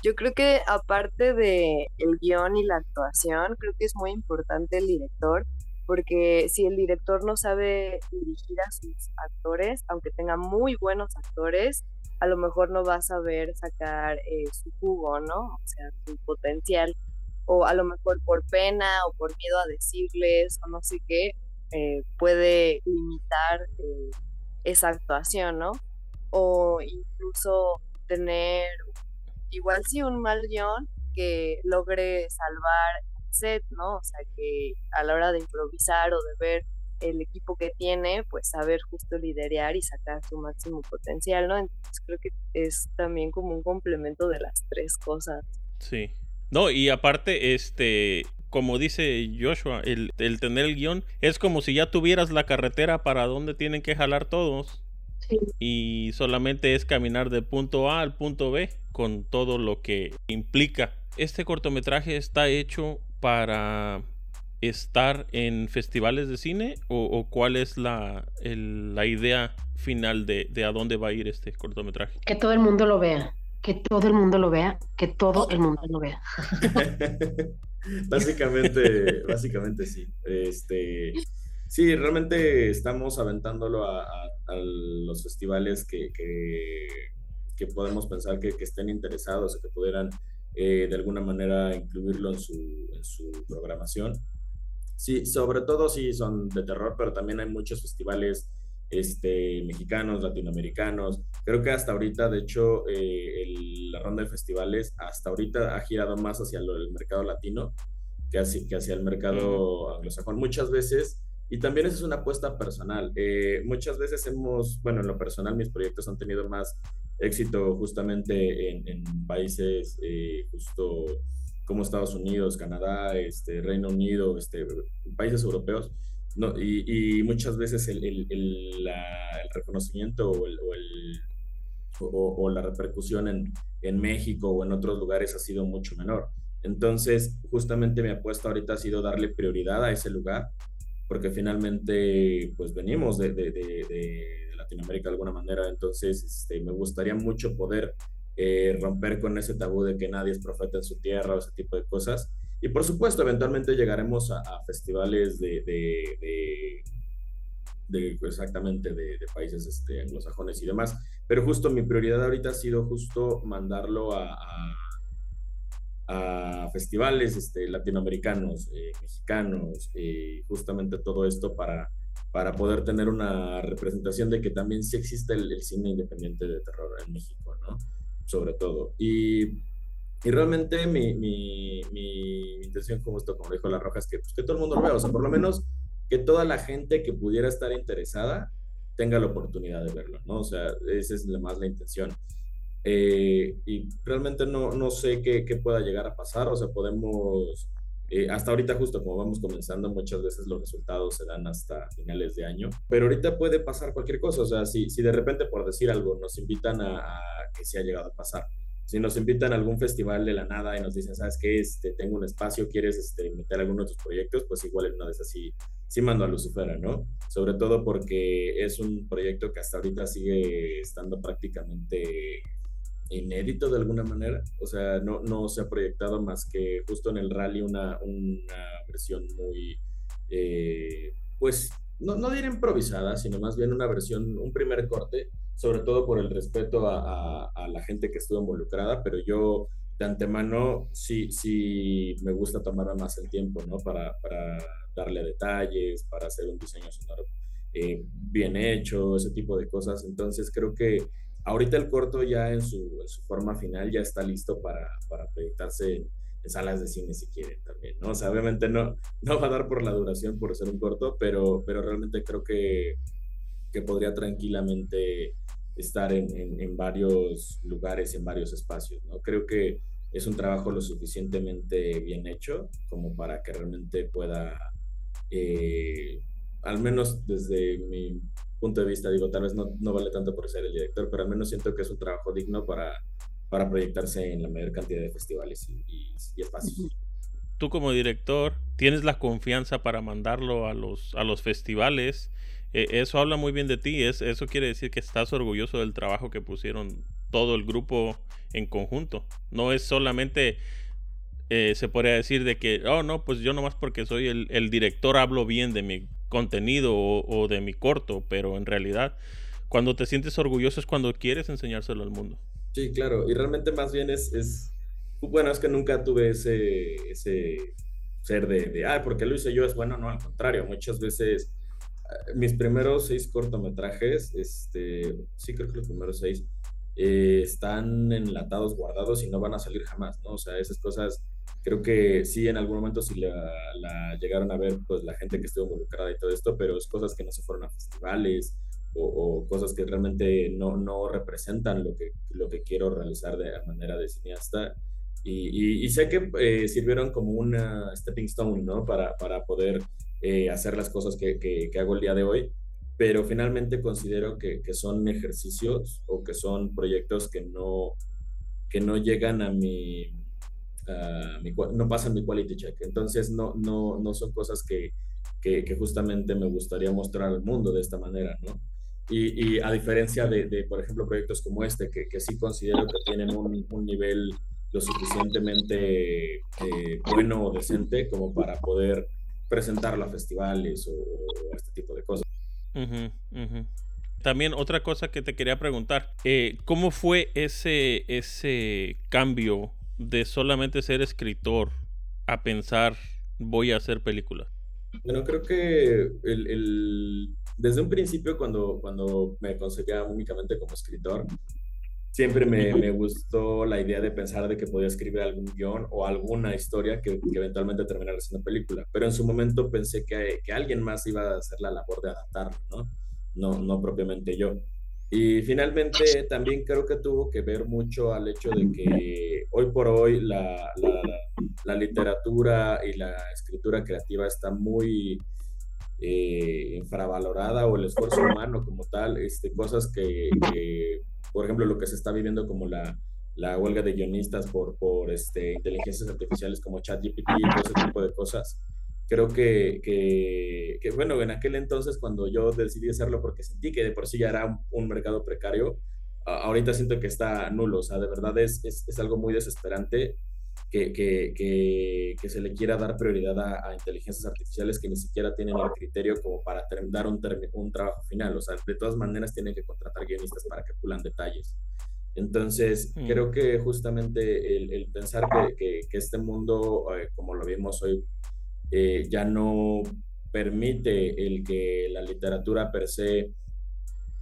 yo creo que aparte de el guion y la actuación, creo que es muy importante el director, porque si el director no sabe dirigir a sus actores, aunque tenga muy buenos actores, a lo mejor no va a saber sacar eh, su jugo, ¿no? O sea, su potencial. O a lo mejor por pena o por miedo a decirles o no sé qué, eh, puede limitar eh, esa actuación, ¿no? O incluso tener, igual sí, un mal guion que logre salvar el set, ¿no? O sea, que a la hora de improvisar o de ver el equipo que tiene, pues saber justo liderar y sacar su máximo potencial, ¿no? Entonces creo que es también como un complemento de las tres cosas. Sí. No, y aparte, este, como dice Joshua, el, el tener el guion es como si ya tuvieras la carretera para donde tienen que jalar todos. Y solamente es caminar de punto A al punto B con todo lo que implica. Este cortometraje está hecho para estar en festivales de cine o, cuál es la, la idea final de, de, a dónde va a ir este cortometraje? Que todo el mundo lo vea, que todo el mundo lo vea, que todo el mundo lo vea. básicamente, básicamente sí. Este, sí, realmente estamos aventándolo a, los festivales que, que, podemos pensar que, estén interesados o que pudieran eh, de alguna manera incluirlo en su, en su programación. Sí, sobre todo sí son de terror, pero también hay muchos festivales este, mexicanos, latinoamericanos. Creo que hasta ahorita, de hecho, eh, la ronda de festivales hasta ahorita ha girado más hacia el mercado latino que hacia, que hacia el mercado anglosajón. Muchas veces, y también eso es una apuesta personal, eh, muchas veces hemos, bueno, en lo personal mis proyectos han tenido más éxito justamente en, países eh, justo como Estados Unidos, Canadá, este, Reino Unido, este, países europeos, no, y, muchas veces el, el, el, reconocimiento o, o, o, la repercusión en, en, México o en otros lugares ha sido mucho menor. Entonces, justamente mi apuesta ahorita ha sido darle prioridad a ese lugar, porque finalmente, pues venimos de, de, de, Latinoamérica de alguna manera, entonces este, me gustaría mucho poder eh, romper con ese tabú de que nadie es profeta en su tierra o ese tipo de cosas. Y por supuesto, eventualmente llegaremos a, festivales de, de, de, exactamente de, países este, anglosajones y demás. Pero justo mi prioridad ahorita ha sido justo mandarlo a, a, festivales este, latinoamericanos, eh, mexicanos, eh, justamente todo esto para, para poder tener una representación de que también sí existe el, el cine independiente de terror en México, ¿no? Sobre todo. Y, y realmente mi, mi, mi, intención como esto, como dijo La Roja, es que, pues, que todo el mundo lo vea, o sea, por lo menos que toda la gente que pudiera estar interesada tenga la oportunidad de verlo, ¿no? O sea, esa es más la intención. Eh, y realmente no, no sé qué, qué, pueda llegar a pasar, o sea, podemos, eh, hasta ahorita justo como vamos comenzando, muchas veces los resultados se dan hasta finales de año, pero ahorita puede pasar cualquier cosa, o sea, si, si de repente por decir algo nos invitan a que se ha llegado a pasar. Si nos invitan a algún festival de la nada y nos dicen, ¿sabes qué? Este, tengo un espacio, ¿quieres este, meter alguno de tus proyectos? Pues igual en una vez así, sí mando a Lucifera, ¿no? Sobre todo porque es un proyecto que hasta ahorita sigue estando prácticamente inédito de alguna manera. O sea, no, no se ha proyectado más que justo en el rally una, una versión muy, eh, pues, no, no diré improvisada, sino más bien una versión, un primer corte sobre todo por el respeto a, la gente que estuvo involucrada, pero yo de antemano sí, sí me gusta tomarme más el tiempo, ¿no? Para, darle detalles, para hacer un diseño sonoro eh, bien hecho, ese tipo de cosas. Entonces creo que ahorita el corto ya en su, forma final ya está listo para, para proyectarse en, salas de cine si quieren también, ¿no? O sea, obviamente no, no va a dar por la duración por ser un corto, pero, pero realmente creo que, que podría tranquilamente estar en, varios lugares, en varios espacios. ¿no? Creo que es un trabajo lo suficientemente bien hecho como para que realmente pueda, eh, al menos desde mi punto de vista, digo, tal vez no, no, vale tanto por ser el director, pero al menos siento que es un trabajo digno para, para proyectarse en la mayor cantidad de festivales y, y espacios. Tú como director tienes la confianza para mandarlo a los, a los festivales eh, eso habla muy bien de ti. Es, eso quiere decir que estás orgulloso del trabajo que pusieron todo el grupo en conjunto. No es solamente, eh, se podría decir de que, oh, no, pues yo nomás porque soy el, director hablo bien de mi contenido o, de mi corto, pero en realidad cuando te sientes orgulloso es cuando quieres enseñárselo al mundo. Sí, claro, y realmente más bien es, bueno, es que nunca tuve ese, ese ser de, de, ah, porque lo hice yo es bueno, no, al contrario, muchas veces mis primeros seis cortometrajes, este, sí creo que los primeros seis, eh, están enlatados, guardados y no van a salir jamás, ¿no? O sea, esas cosas, creo que sí, en algún momento sí la, llegaron a ver, pues, la gente que estuvo involucrada y todo esto, pero es cosas que no se fueron a festivales o, cosas que realmente no, no representan lo que, lo que quiero realizar de manera de cineasta Y, y, sé que eh, sirvieron como una stepping stone, ¿no? Para, para poder eh, hacer las cosas que, que, hago el día de hoy, pero finalmente considero que, que, son ejercicios o que son proyectos que no, que no llegan a mi, no pasan mi quality check. Entonces no, no, no son cosas que, que, justamente me gustaría mostrar al mundo de esta manera, ¿no? Y, a diferencia de, de, por ejemplo, proyectos como este, que, que sí considero que tienen un, un nivel lo suficientemente eh, bueno o decente como para poder presentarlo a festivales o, este tipo de cosas. También otra cosa que te quería preguntar, eh, ¿cómo fue ese, ese cambio de solamente ser escritor a pensar voy a hacer películas? Bueno, creo que el, desde un principio cuando, cuando me concebía únicamente como escritor, siempre me, me, gustó la idea de pensar de que podía escribir algún guion o alguna historia que, eventualmente terminara siendo película. Pero en su momento pensé que, que, alguien más iba a hacer la labor de adaptarlo, ¿no? No, no propiamente yo. Y finalmente también creo que tuvo que ver mucho al hecho de que hoy por hoy la, la, literatura y la escritura creativa está muy eh, infravalorada o el esfuerzo humano como tal, este, cosas que, por ejemplo, lo que se está viviendo como la, la huelga de guionistas por, por este, inteligencias artificiales como ChatGPT y todo ese tipo de cosas. Creo que, que, bueno, en aquel entonces cuando yo decidí hacerlo porque sentí que de por sí ya era un, mercado precario, ahorita siento que está nulo, o sea, de verdad es, es, es algo muy desesperante que, que, que, se le quiera dar prioridad a, inteligencias artificiales que ni siquiera tienen el criterio como para dar un, un trabajo final. O sea, de todas maneras tienen que contratar guionistas para que pulan detalles. Entonces, mm. creo que justamente el, el pensar que, que, este mundo, eh, como lo vimos hoy, eh, ya no permite el que la literatura per se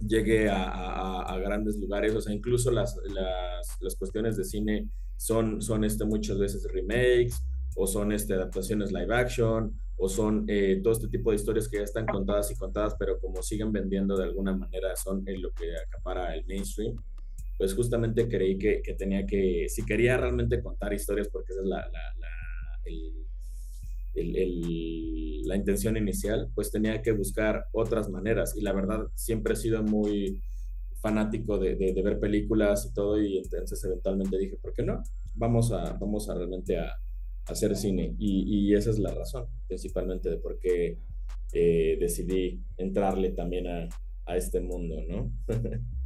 llegue a, a, a, grandes lugares, o sea, incluso las, las, las cuestiones de cine son, son este, muchas veces remakes o son este, adaptaciones live action o son eh, todo este tipo de historias que ya están contadas y contadas, pero como siguen vendiendo de alguna manera son en lo que acapara el mainstream, pues justamente creí que, que, tenía que, si quería realmente contar historias, porque esa es la, la, la, el, el, la intención inicial, pues tenía que buscar otras maneras y la verdad siempre he sido muy fanático de, de, ver películas y todo, y entonces eventualmente dije, ¿por qué no? Vamos a, vamos a realmente a, hacer cine. Y, y, esa es la razón, principalmente, de por qué eh, decidí entrarle también a, a este mundo, ¿no?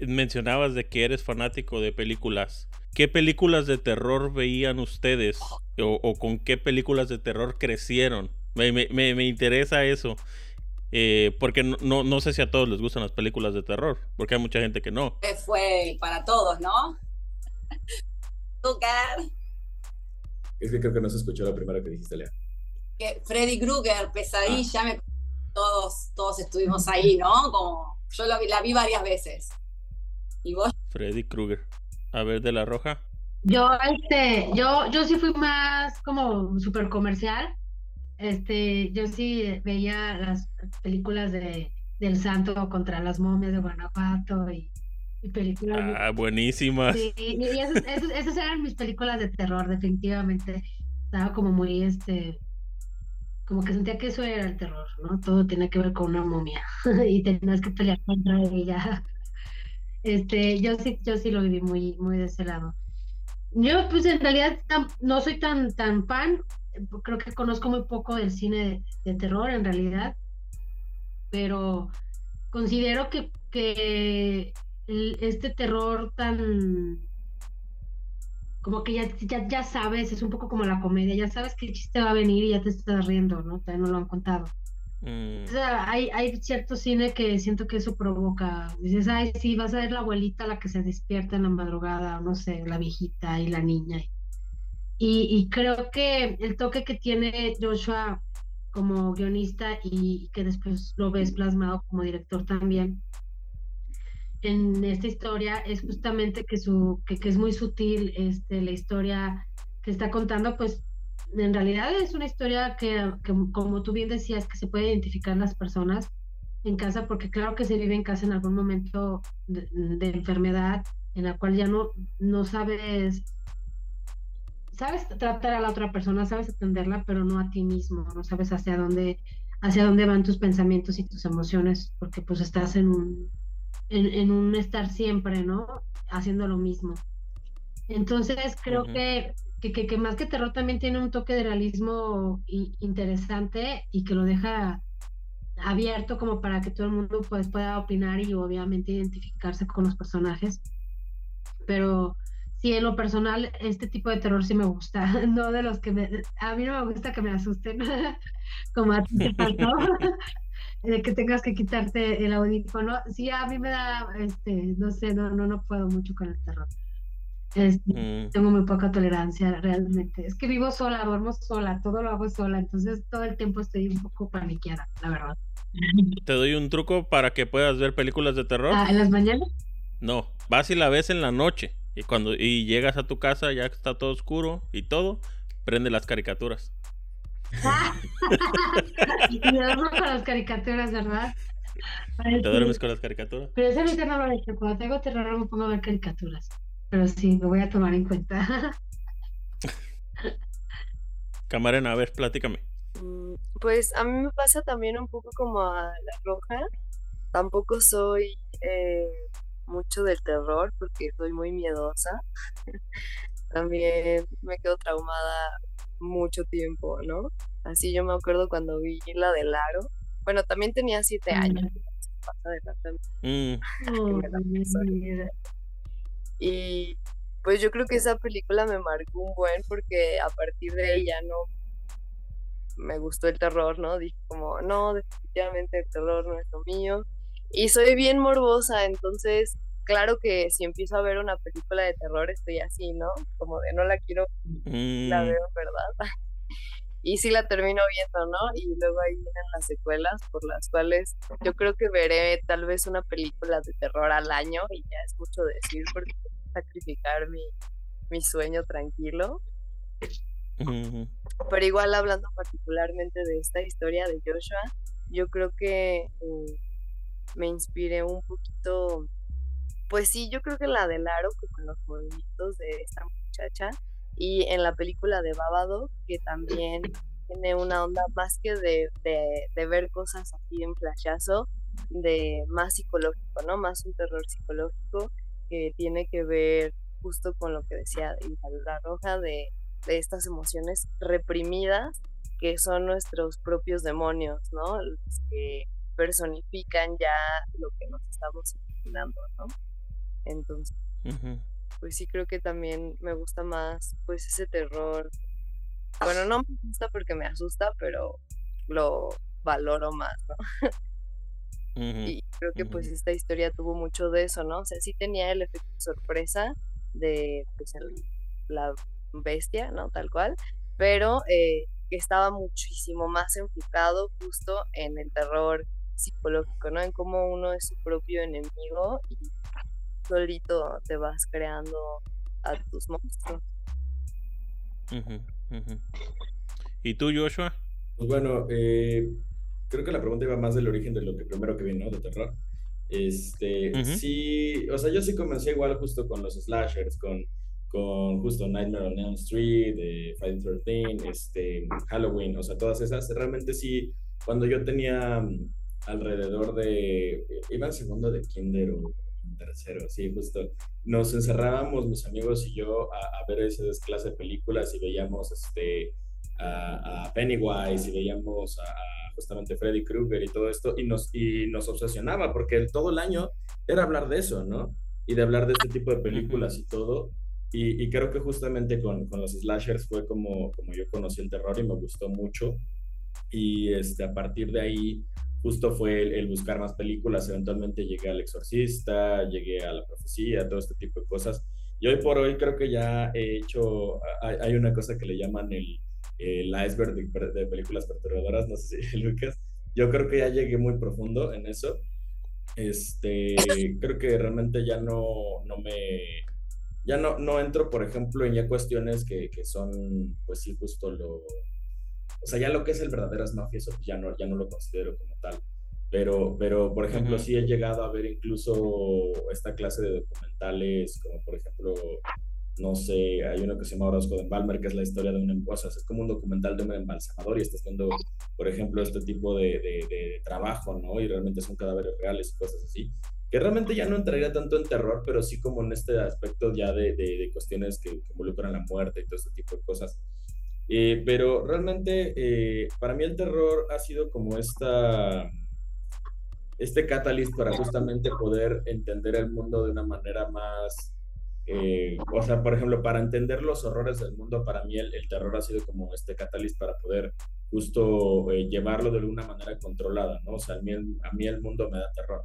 Mencionabas de que eres fanático de películas. ¿Qué películas de terror veían ustedes? ¿O, o con qué películas de terror crecieron? Me, me, me interesa eso. Eh, porque no, no, sé si a todos les gustan las películas de terror, porque hay mucha gente que no. Fue para todos, ¿no? Es que creo que no se escuchó la primera que dijiste, Lea. Que Freddy Krueger, Pesadilla, ah. todos, todos estuvimos ahí, ¿no? Como yo la vi varias veces. ¿Y vos? Freddy Krueger. A ver, de la roja. Yo, este, yo, yo sí fui más como súper comercial. Este, yo sí veía las películas de del Santo contra las momias de Guanajuato y, películas. Ah, buenísimas. Sí, y esas, eran mis películas de terror, definitivamente. Estaba como muy, este, como que sentía que eso era el terror, ¿no? Todo tiene que ver con una momia y tenías que pelear contra ella. Este, yo sí, yo sí lo viví muy, muy de ese lado. Yo, pues en realidad no soy tan, tan fan, creo que conozco muy poco del cine de, terror en realidad, pero considero que, que este terror tan como que ya, ya, sabes, es un poco como la comedia, ya sabes que el chiste va a venir y ya te estás riendo, ¿no? Todavía no lo han contado. Mm. O sea, hay, hay cierto cine que siento que eso provoca. Dices, ay, sí, vas a ver la abuelita la que se despierta en la madrugada, no sé, la viejita y la niña. Y, creo que el toque que tiene Joshua como guionista y que después lo ves plasmado como director también en esta historia es justamente que su que, es muy sutil este la historia que está contando pues en realidad es una historia que, como tú bien decías que se puede identificar las personas en casa porque claro que se vive en casa en algún momento de, de enfermedad en la cual ya no no sabes sabes tratar a la otra persona, sabes atenderla, pero no a ti mismo, no sabes hacia dónde, hacia dónde van tus pensamientos y tus emociones, porque pues estás en un, en, un estar siempre, ¿no? Haciendo lo mismo. Entonces creo que, que, que, más que terror también tiene un toque de realismo interesante y que lo deja abierto como para que todo el mundo pues, pueda opinar y obviamente identificarse con los personajes. Pero sí, en lo personal, este tipo de terror sí me gusta, no de los que me... A mí no me gusta que me asusten, como a ti te de que tengas que quitarte el audífono. Sí, a mí me da, este, no sé, no, no, no puedo mucho con el terror. Mm. Tengo muy poca tolerancia realmente. Es que vivo sola, duermo sola, todo lo hago sola, entonces todo el tiempo estoy un poco paniqueada, la verdad. Te doy un truco para que puedas ver películas de terror. Ah, ¿En las mañanas? No, vas y la ves en la noche. Y cuando y llegas a tu casa, ya está todo oscuro y todo, prende las caricaturas. y te duermes con las caricaturas, ¿verdad? Te duermes con las caricaturas. Pero ese es he hecho. Cuando tengo terror me pongo a ver caricaturas. Pero sí, lo voy a tomar en cuenta. Camarena, a ver, platícame. Mm, pues a mí me pasa también un poco como a la roja. Tampoco soy eh, mucho del terror porque soy muy miedosa. También me quedo traumada mucho tiempo, ¿no? Así yo me acuerdo cuando vi la del aro. Bueno, también tenía siete años. Mm. Y pues yo creo que esa película me marcó un buen porque a partir de ella no me gustó el terror, ¿no? Dije como, no, definitivamente el terror no es lo mío. Y soy bien morbosa, entonces claro que si empiezo a ver una película de terror estoy así, ¿no? Como de no la quiero, la mm. veo, ¿verdad? Y sí la termino viendo, ¿no? Y luego ahí vienen las secuelas por las cuales yo creo que veré tal vez una película de terror al año y ya es mucho decir porque sacrificar mi, mi sueño tranquilo. Pero igual hablando particularmente de esta historia de Joshua, yo creo que eh, me inspiré un poquito pues sí, yo creo que la del aro, con los movimientos de esta muchacha, y en la película de Babado, que también tiene una onda más que de, de, ver cosas así en flashazo, de más psicológico, ¿no? Más un terror psicológico que tiene que ver justo con lo que decía la roja de, de estas emociones reprimidas que son nuestros propios demonios, ¿no? Los que personifican ya lo que nos estamos imaginando, ¿no? Entonces, pues sí creo que también me gusta más pues ese terror. Bueno, no me gusta porque me asusta, pero lo valoro más, ¿no? Y creo que pues esta historia tuvo mucho de eso, ¿no? O sea, sí tenía el efecto sorpresa de pues, la bestia, ¿no? Tal cual, pero eh, estaba muchísimo más enfocado justo en el terror psicológico, ¿no? En cómo uno es su propio enemigo y solito te vas creando a tus monstruos. ¿Y tú, Joshua? Pues bueno, eh, creo que la pregunta iba más del origen de lo que primero que vi, ¿no? De terror. Este, sí, o sea, yo sí comencé igual justo con los slashers, con, con justo Nightmare on Elm Street, de Friday 13, este, Halloween, o sea, todas esas. Realmente sí, cuando yo tenía mm, alrededor de, iba en segundo de kinder o tercero, sí, justo. Nos encerrábamos, mis amigos y yo, a, ver esas clases de películas y veíamos este, a, Pennywise y veíamos a, justamente Freddy Krueger y todo esto y nos, y nos obsesionaba porque todo el año era hablar de eso, ¿no? Y de hablar de este tipo de películas y todo. Y, creo que justamente con, con, los slashers fue como, como yo conocí el terror y me gustó mucho. Y este, a partir de ahí justo fue el, buscar más películas, eventualmente llegué al Exorcista, llegué a La Profecía, todo este tipo de cosas. Y hoy por hoy creo que ya he hecho, hay, una cosa que le llaman el, el iceberg de, películas perturbadoras, no sé si Lucas, yo creo que ya llegué muy profundo en eso. Este, creo que realmente ya no, no me, ya no, no entro, por ejemplo, en ya cuestiones que, que son, pues sí, justo lo, o sea, ya lo que es el verdadero mafia, eso pues ya no, ya no lo considero como tal. Pero, pero por ejemplo, sí he llegado a ver incluso esta clase de documentales, como por ejemplo no sé, hay uno que se llama Orozco de Balmer, que es la historia de un, em, o es como un documental de un embalsamador y estás viendo, por ejemplo, este tipo de, de, trabajo, ¿no? Y realmente son cadáveres reales y cosas así, que realmente ya no entraría tanto en terror, pero sí como en este aspecto ya de, de cuestiones que, involucran la muerte y todo este tipo de cosas. Eh, pero realmente eh, para mí el terror ha sido como esta este catalyst para justamente poder entender el mundo de una manera más eh, o sea, por ejemplo, para entender los horrores del mundo, para mí el, terror ha sido como este catalyst para poder justo eh, llevarlo de alguna manera controlada, ¿no? O sea, a mí, el, a mí el mundo me da terror,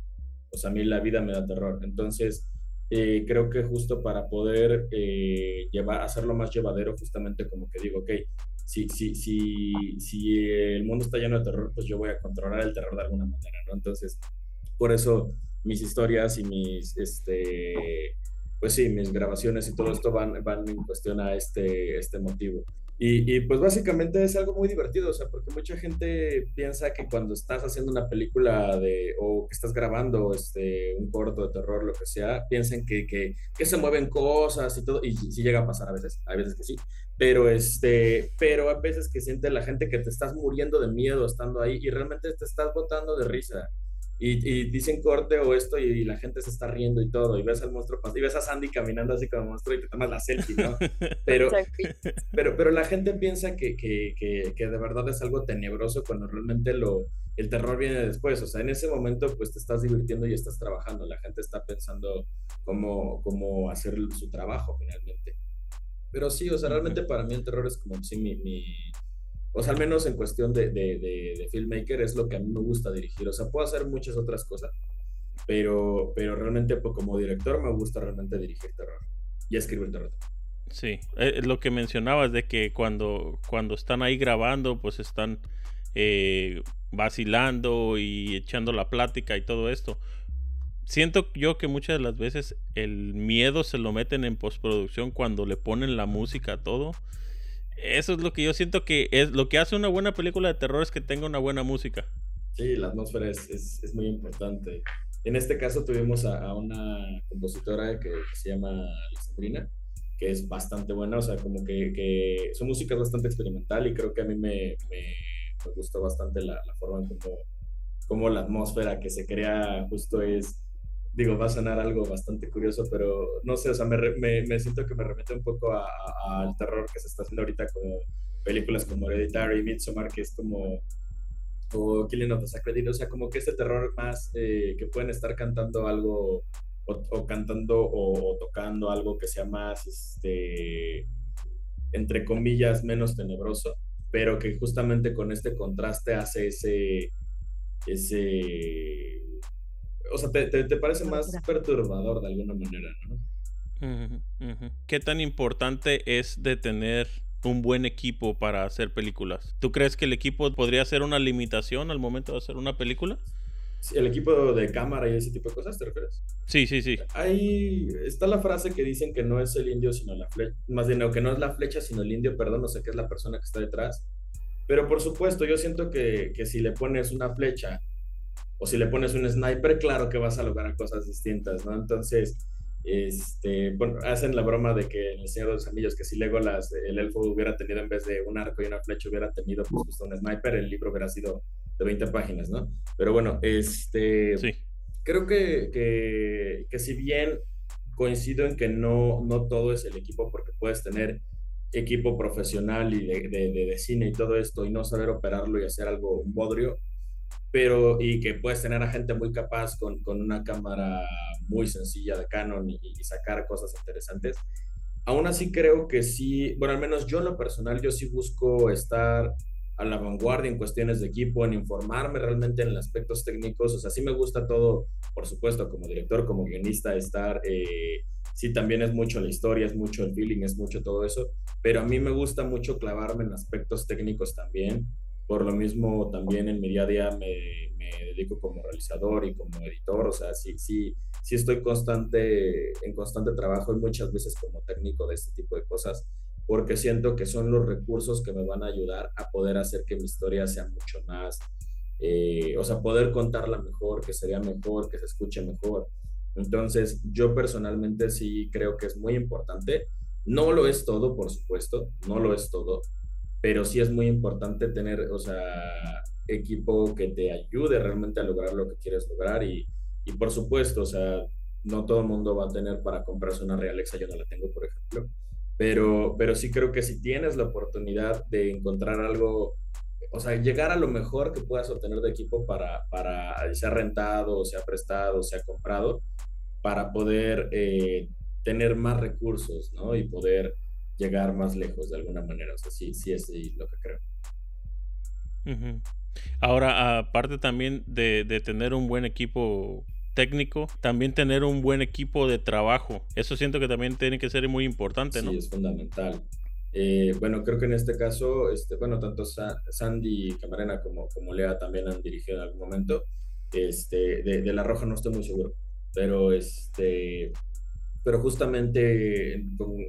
o sea, a mí la vida me da terror. Entonces, eh, creo que justo para poder llevar, hacerlo más llevadero, justamente como que digo, ok, si, si, si, si el mundo está lleno de terror, pues yo voy a controlar el terror de alguna manera, ¿no? Entonces, por eso mis historias y mis, este, pues sí, mis grabaciones y todo esto van, van en cuestión a este, este motivo. Y, y, pues básicamente es algo muy divertido, o sea, porque mucha gente piensa que cuando estás haciendo una película de, o que estás grabando este, un corto de terror, lo que sea, piensan que, que, que se mueven cosas y todo, y sí llega a pasar a veces, hay veces que sí, pero, este, pero a veces que siente la gente que te estás muriendo de miedo estando ahí y realmente te estás botando de risa y, dicen corte o esto y, la gente se está riendo y todo, y ves al monstruo y ves a Sandy caminando así como monstruo y te tomas la selfie, ¿no? Pero, pero, pero la gente piensa que, que, que, de verdad es algo tenebroso cuando realmente lo, el terror viene después, o sea, en ese momento pues te estás divirtiendo y estás trabajando, la gente está pensando cómo, cómo hacer su trabajo finalmente. Pero sí, o sea, realmente para mí el terror es como sí, mi, mi o sea, al menos en cuestión de, de, de, filmmaker es lo que a mí me gusta dirigir. O sea, puedo hacer muchas otras cosas, pero, pero realmente pues, como director me gusta realmente dirigir terror y escribir terror. Sí, eh, lo que mencionabas de que cuando, cuando están ahí grabando, pues están eh, vacilando y echando la plática y todo esto. Siento yo que muchas de las veces el miedo se lo meten en postproducción cuando le ponen la música a todo eso es lo que yo siento que es lo que hace una buena película de terror es que tenga una buena música. Sí, la atmósfera es, es, muy importante. En este caso tuvimos a, una compositora que, se llama Alexandrina, que es bastante buena, o sea, como que, que, su música es bastante experimental y creo que a mí me, me, gustó bastante la, la forma en como, como la atmósfera que se crea justo es digo, va a sonar algo bastante curioso, pero no sé, o sea, me, me, siento que me remite un poco al terror que se está haciendo ahorita como películas como Hereditary, Midsommar, que es como, o Killing of the Sacred o sea, como que este terror más eh, que pueden estar cantando algo, o, cantando o, tocando algo que sea más, este, entre comillas, menos tenebroso, pero que justamente con este contraste hace ese, ese o sea, te, te, parece más perturbador de alguna manera, ¿no? ¿Qué tan importante es de tener un buen equipo para hacer películas? ¿Tú crees que el equipo podría ser una limitación al momento de hacer una película? el equipo de cámara y ese tipo de cosas, ¿te refieres? Sí, sí, sí. Ahí está la frase que dicen que no es el indio, sino la flecha. Más bien, que no es la flecha, sino el indio, perdón, no sé qué es la persona que está detrás. Pero por supuesto, yo siento que, que si le pones una flecha o si le pones un sniper, claro que vas a lograr cosas distintas, ¿no? Entonces, este, bueno, hacen la broma de que en El Señor de los Anillos, que si Legolas, el elfo hubiera tenido en vez de un arco y una flecha, hubiera tenido pues, justo un sniper, el libro hubiera sido de 20 páginas, ¿no? Pero bueno, este, sí. creo que, que, que, si bien coincido en que no, no todo es el equipo, porque puedes tener equipo profesional y de, de, de, de cine y todo esto y no saber operarlo y hacer algo, un bodrio, pero y que puedes tener a gente muy capaz con, con una cámara muy sencilla de Canon y, sacar cosas interesantes. Aún así creo que sí, bueno, al menos yo en lo personal, yo sí busco estar a la vanguardia en cuestiones de equipo, en informarme realmente en aspectos técnicos, o sea, sí me gusta todo, por supuesto, como director, como guionista, estar, eh, sí también es mucho la historia, es mucho el feeling, es mucho todo eso, pero a mí me gusta mucho clavarme en aspectos técnicos también, por lo mismo, también en mi día a día me, dedico como realizador y como editor, o sea, sí, sí, sí estoy constante, en constante trabajo y muchas veces como técnico de este tipo de cosas, porque siento que son los recursos que me van a ayudar a poder hacer que mi historia sea mucho más, eh, o sea, poder contarla mejor, que sería mejor, que se escuche mejor. Entonces, yo personalmente sí creo que es muy importante No lo es todo, por supuesto, no lo es todo, pero sí es muy importante tener, o sea, equipo que te ayude realmente a lograr lo que quieres lograr y, y por supuesto, o sea, no todo el mundo va a tener para comprarse una Realexa, yo no la tengo, por ejemplo, pero, pero sí creo que si tienes la oportunidad de encontrar algo, o sea, llegar a lo mejor que puedas obtener de equipo para, para sea rentado, sea prestado, sea comprado, para poder eh, tener más recursos, ¿no? Y poder llegar más lejos de alguna manera. O sea, sí, sí es lo que creo. Ahora, aparte también de, de, tener un buen equipo técnico, también tener un buen equipo de trabajo. Eso siento que también tiene que ser muy importante, ¿no? Sí, es fundamental. Eh, bueno, creo que en este caso, este, bueno, tanto Sandy Camarena como, como Lea también han dirigido en algún momento. Este, de, de La Roja no estoy muy seguro, pero este, pero justamente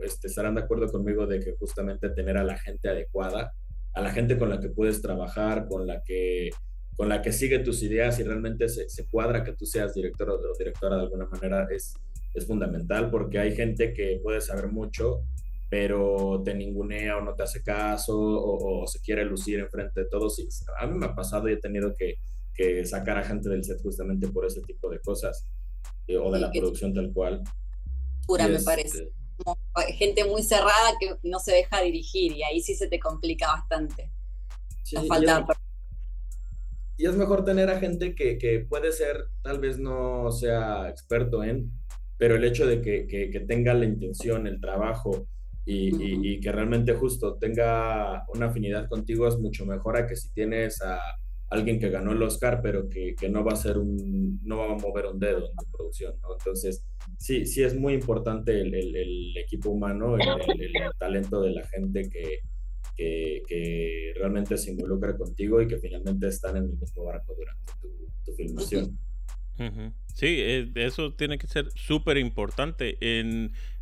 este, estarán de acuerdo conmigo de que justamente tener a la gente adecuada, a la gente con la que puedes trabajar, con la que, con la que sigue tus ideas y realmente se, se cuadra que tú seas director o, directora de alguna manera es, es fundamental porque hay gente que puede saber mucho, pero te ningunea o no te hace caso o, se quiere lucir enfrente de todos. Y a mí me ha pasado y he tenido que, que sacar a gente del set justamente por ese tipo de cosas eh, o de la producción tal cual pura, me parece. Como gente muy cerrada que no se deja dirigir y ahí sí se te complica bastante. falta y es mejor tener a gente que, que, puede ser, tal vez no sea experto en, pero el hecho de que, que, tenga la intención, el trabajo y, y, que realmente justo tenga una afinidad contigo es mucho mejor a que si tienes a alguien que ganó el Oscar, pero que, que, no va a ser un, no va a mover un dedo en tu producción, ¿no? Entonces, sí, sí es muy importante el, el, equipo humano, el, talento de la gente que, que, realmente se involucra contigo y que finalmente están en el mismo barco durante tu, filmación. Sí, eh, eso tiene que ser súper importante.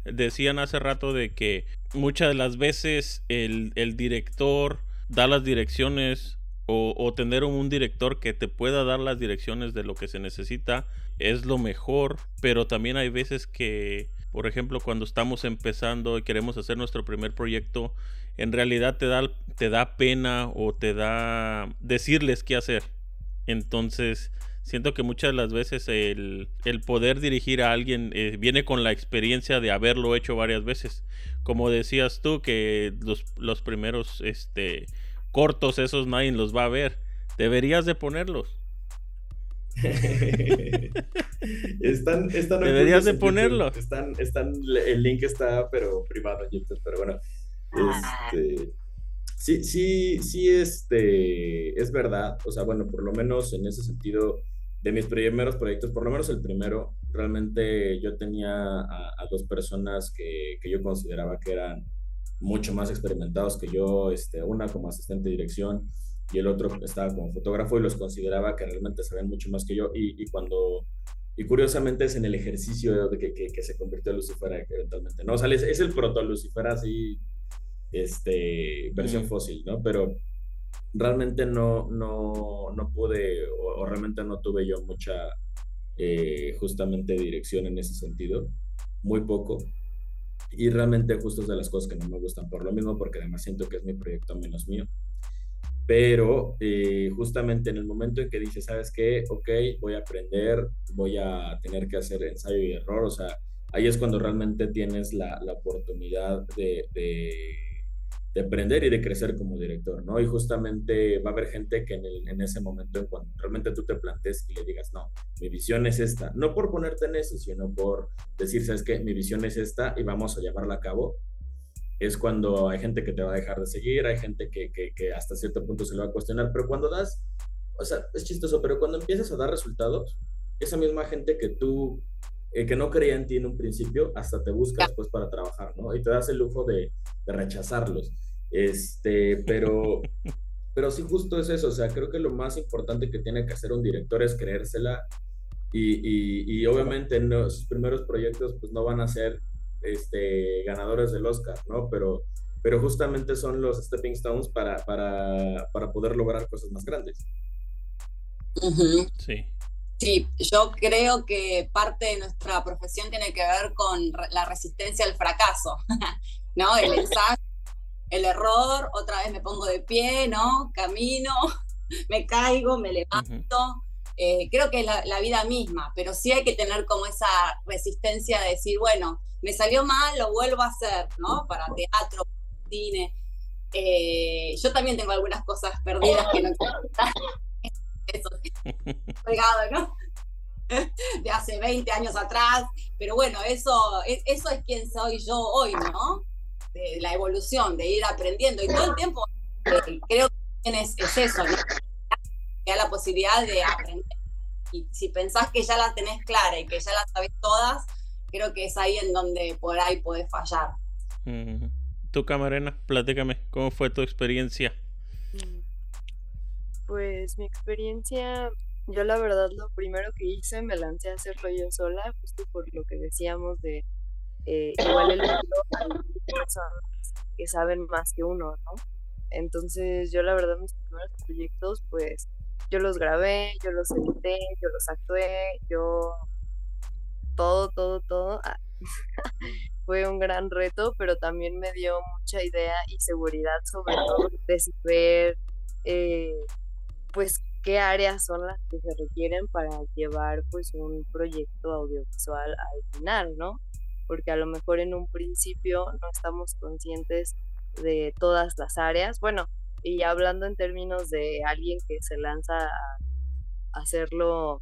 Decían hace rato de que muchas de las veces el, el director da las direcciones o, tener un director que te pueda dar las direcciones de lo que se necesita es lo mejor, pero también hay veces que, por ejemplo, cuando estamos empezando y queremos hacer nuestro primer proyecto, en realidad te da, te da pena o te da decirles qué hacer. Entonces, siento que muchas de las veces el, poder dirigir a alguien eh, viene con la experiencia de haberlo hecho varias veces. Como decías tú, que los, los primeros, este, cortos esos nadie los va a ver. Deberías de ponerlos. están, están Deberías de ponerlos. Están, están, el link está, pero privado en YouTube, pero bueno. Este, sí, sí, sí, este, es verdad. O sea, bueno, por lo menos en ese sentido, de mis primeros proyectos, por lo menos el primero, realmente yo tenía a, a dos personas que, que yo consideraba que eran mucho más experimentados que yo, este, una como asistente de dirección y el otro estaba como fotógrafo y los consideraba que realmente sabían mucho más que yo y, y cuando y curiosamente es en el ejercicio de que, que, se convirtió en Lucifer eventualmente, ¿no? O sea, es, el proto Lucifer así, este, versión fósil, ¿no? Pero realmente no, no, no pude o, realmente no tuve yo mucha eh, justamente dirección en ese sentido, muy poco y realmente justo es de las cosas que no me gustan por lo mismo, porque además siento que es mi proyecto menos mío. Pero eh, justamente en el momento en que dices, ¿sabes qué? Ok, voy a aprender, voy a tener que hacer ensayo y error, o sea, ahí es cuando realmente tienes la, la oportunidad de, de de aprender y de crecer como director, ¿no? Y justamente va a haber gente que en, ese momento, en cuando realmente tú te plantes y le digas, no, mi visión es esta, no por ponerte en eso, sino por decir, ¿sabes qué? Mi visión es esta y vamos a llevarla a cabo, es cuando hay gente que te va a dejar de seguir, hay gente que, que, hasta cierto punto se lo va a cuestionar, pero cuando das, o sea, es chistoso, pero cuando empiezas a dar resultados, esa misma gente que tú eh, que no creía en ti en un principio, hasta te busca después para trabajar, ¿no? Y te das el lujo de, de rechazarlos. Este, pero, pero sí justo es eso, o sea, creo que lo más importante que tiene que hacer un director es creérsela y, y, y obviamente en sus primeros proyectos pues no van a ser este, ganadores del Oscar, ¿no? Pero, pero justamente son los stepping stones para, para, para poder lograr cosas más grandes. Sí. Sí, yo creo que parte de nuestra profesión tiene que ver con la resistencia al fracaso. ¿no? El ensayo, el error, otra vez me pongo de pie, ¿no? Camino, me caigo, me levanto. Eh, creo que es la, vida misma, pero sí hay que tener como esa resistencia de decir, bueno, me salió mal, lo vuelvo a hacer, ¿no? Para teatro, cine. Eh, yo también tengo algunas cosas perdidas que no eso, pegado, ¿no? De hace 20 años atrás, pero bueno, eso, e, eso es quien soy yo hoy, ¿no? De la evolución, de ir aprendiendo y todo el tiempo eh, creo que es, es eso, ¿no? Que la posibilidad de aprender. Y si pensás que ya la tenés clara y que ya la sabés todas, creo que es ahí en donde por ahí podés fallar. Tu camarena, platícame, ¿cómo fue tu experiencia? Mm, pues mi experiencia, yo la verdad lo primero que hice, me lancé a hacerlo yo sola, justo por lo que decíamos de eh, igual el mundo personas que saben más que uno, ¿no? Entonces yo la verdad mis primeros proyectos, pues yo los grabé, yo los edité, yo los actué, yo todo, todo, todo. Ah, fue un gran reto, pero también me dio mucha idea y seguridad sobre todo de saber eh, pues qué áreas son las que se requieren para llevar pues un proyecto audiovisual al final, ¿no? Porque a lo mejor en un principio no estamos conscientes de todas las áreas. Bueno, y hablando en términos de alguien que se lanza a hacerlo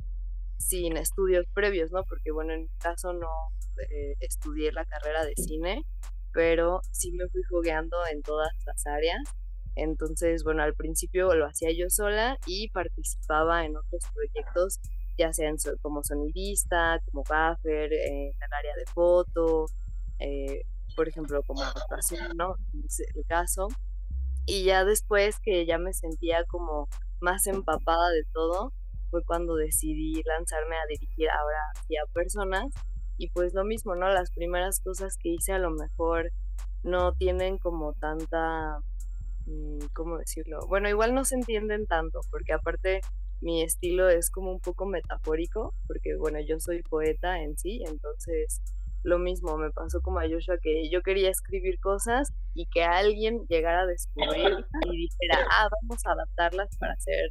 sin estudios previos, ¿no? Porque bueno, en mi caso no eh, estudié la carrera de cine, pero sí me fui jugueando en todas las áreas. Entonces, bueno, al principio lo hacía yo sola y participaba en otros proyectos, ya sean como sonidista, como buffer, en el área de foto, eh, por ejemplo, como actuación, ¿no? el caso. Y ya después que ya me sentía como más empapada de todo, fue cuando decidí lanzarme a dirigir ahora hacia personas y pues lo mismo, ¿no? Las primeras cosas que hice a lo mejor no tienen como tanta, mm, ¿cómo decirlo? Bueno, igual no se entienden tanto porque aparte mi estilo es como un poco metafórico porque bueno, yo soy poeta en sí, entonces lo mismo me pasó como a Joshua que yo quería escribir cosas y que alguien llegara a descubrir y dijera, ah, vamos a adaptarlas para hacer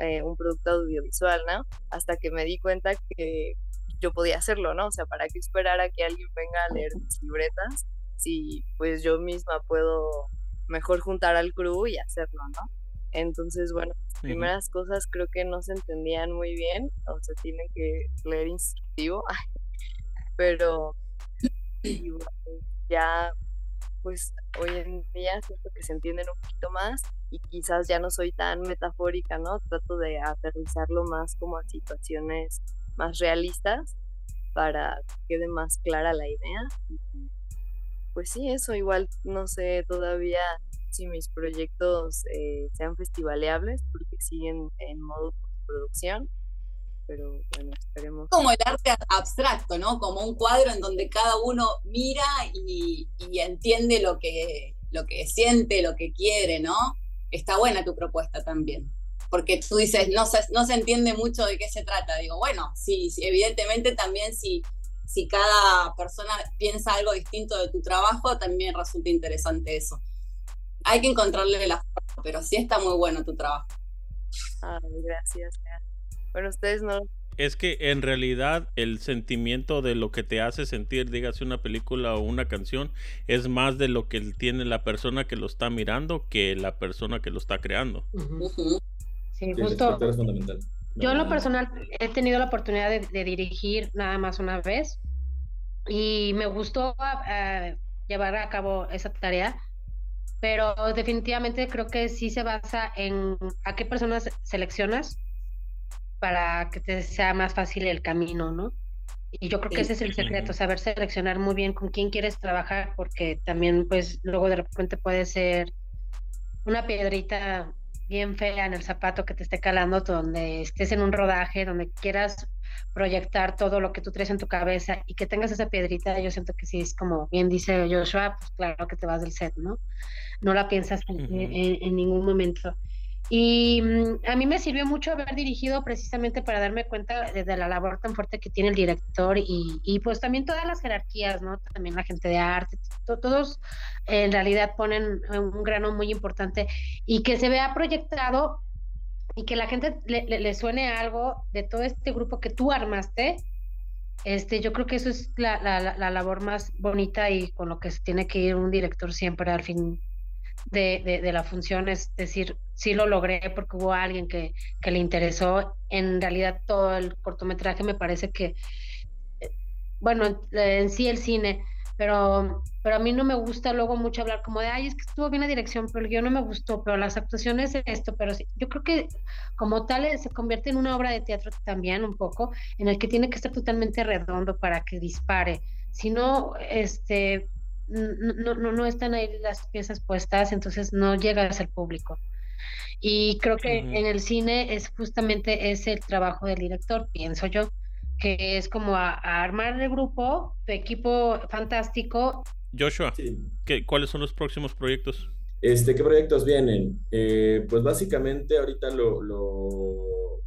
eh, un producto audiovisual, ¿no? Hasta que me di cuenta que yo podía hacerlo, ¿no? O sea, ¿para qué esperar a que alguien venga a leer mis libretas si pues yo misma puedo mejor juntar al crew y hacerlo, ¿no? Entonces, bueno, las primeras cosas creo que no se entendían muy bien, o sea, tienen que leer instructivo, pero ya pues hoy en día siento que se entienden un poquito más y quizás ya no soy tan metafórica, ¿no? Trato de aterrizarlo más como a situaciones más realistas para que quede más clara la idea. Pues sí, eso igual no sé todavía si mis proyectos eh, sean festivaleables porque siguen en modo producción pero bueno, esperemos. Como el arte abstracto, ¿no? Como un cuadro en donde cada uno mira y, entiende lo que, lo que siente, lo que quiere, ¿no? Está buena tu propuesta también. Porque tú dices, no se, no se entiende mucho de qué se trata. Digo, bueno, sí, evidentemente también si, si cada persona piensa algo distinto de tu trabajo, también resulta interesante eso. Hay que encontrarle la forma, pero sí está muy bueno tu trabajo. Ay, gracias. Bueno, ustedes no. Es que en realidad el sentimiento de lo que te hace sentir, dígase una película o una canción, es más de lo que tiene la persona que lo está mirando que la persona que lo está creando. Sí, justo. Yo en lo personal he tenido la oportunidad de, dirigir nada más una vez y me gustó eh, llevar a cabo esa tarea, pero definitivamente creo que sí se basa en a qué personas seleccionas para que te sea más fácil el camino, ¿no? Y yo creo que ese es el secreto, saber seleccionar muy bien con quién quieres trabajar, porque también pues luego de repente puede ser una piedrita bien fea en el zapato que te esté calando, donde estés en un rodaje, donde quieras proyectar todo lo que tú traes en tu cabeza y que tengas esa piedrita, yo siento que sí es como bien dice Joshua, pues claro que te vas del set, ¿no? No la piensas en ningún momento. Y mm, a mí me sirvió mucho haber dirigido precisamente para darme cuenta de, la labor tan fuerte que tiene el director y, y, pues también todas las jerarquías, ¿no? También la gente de arte, todos en realidad ponen un grano muy importante y que se vea proyectado y que la gente le, le, suene algo de todo este grupo que tú armaste. Este, yo creo que eso es la, la, la labor más bonita y con lo que tiene que ir un director siempre al fin de, de, la función, es decir, sí lo logré porque hubo alguien que, que, le interesó. En realidad todo el cortometraje me parece que, eh, bueno, en sí el cine, pero, pero a mí no me gusta luego mucho hablar como de, ay, es que estuvo bien la dirección, pero yo no me gustó, pero las actuaciones esto, pero sí, yo creo que como tal eh, se convierte en una obra de teatro también un poco, en el que tiene que estar totalmente redondo para que dispare. Si no, este, no, no, no están ahí las piezas puestas, entonces no llegas al público. Y creo que en el cine es justamente ese el trabajo del director, pienso yo, que es como a, armar el grupo, tu equipo fantástico. Joshua, ¿qué, ¿cuáles son los próximos proyectos? Este, ¿Qué proyectos vienen? Eh, pues básicamente ahorita lo, lo,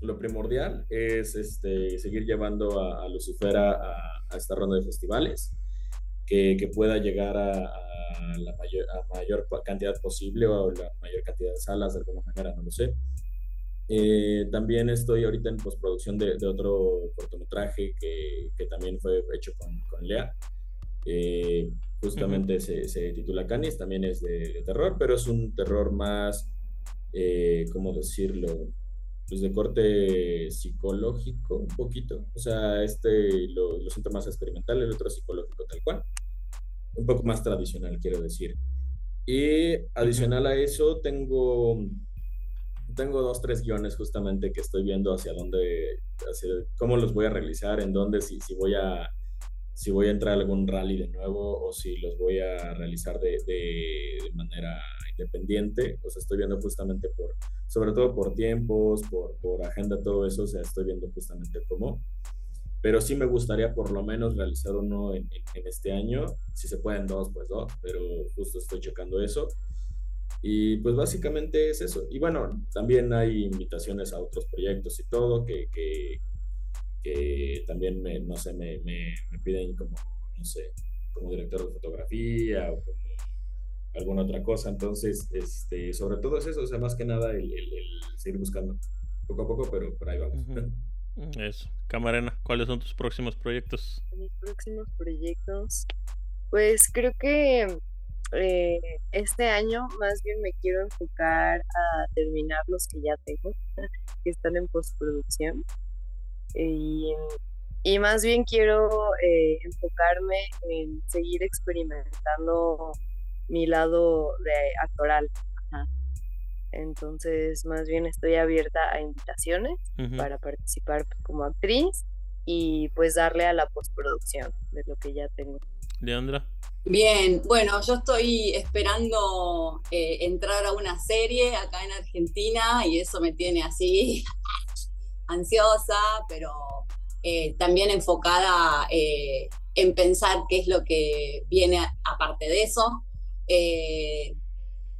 lo, primordial es este, seguir llevando a, a Lucifer a, a, esta ronda de festivales que, pueda llegar a, la mayor, mayor, cantidad posible o la mayor cantidad de salas de alguna manera, no lo sé. Eh, también estoy ahorita en postproducción de, de otro cortometraje que, que, también fue hecho con, con Lea. Eh, justamente se, se, titula Canis, también es de, terror, pero es un terror más, eh, ¿cómo decirlo? Pues de corte psicológico, un poquito. O sea, este lo, lo siento más experimental, el otro psicológico tal cual un poco más tradicional, quiero decir. Y adicional a eso, tengo, tengo dos, tres guiones justamente que estoy viendo hacia dónde, hacia cómo los voy a realizar, en dónde, si, si, voy a, si voy a entrar a algún rally de nuevo o si los voy a realizar de, de, de manera independiente. O sea, estoy viendo justamente por, sobre todo por tiempos, por, por agenda, todo eso, o sea, estoy viendo justamente cómo pero sí me gustaría por lo menos realizar uno en, este año. Si se pueden dos, pues dos, pero justo estoy checando eso. Y pues básicamente es eso. Y bueno, también hay invitaciones a otros proyectos y todo que, que, también, me, no sé, me, me, piden como, no sé, como director de fotografía o como alguna otra cosa. Entonces, este, sobre todo es eso, o sea, más que nada el, seguir buscando poco a poco, pero por ahí vamos. Eso. Camarena, ¿cuáles son tus próximos proyectos? Mis próximos proyectos, pues creo que eh, este año más bien me quiero enfocar a terminar los que ya tengo, que están en postproducción. Y, y más bien quiero eh, enfocarme en seguir experimentando mi lado de actoral. Entonces, más bien estoy abierta a invitaciones para participar como actriz y pues darle a la postproducción de lo que ya tengo. Leandra. Bien, bueno, yo estoy esperando eh, entrar a una serie acá en Argentina y eso me tiene así ansiosa, pero eh, también enfocada eh, en pensar qué es lo que viene aparte de eso.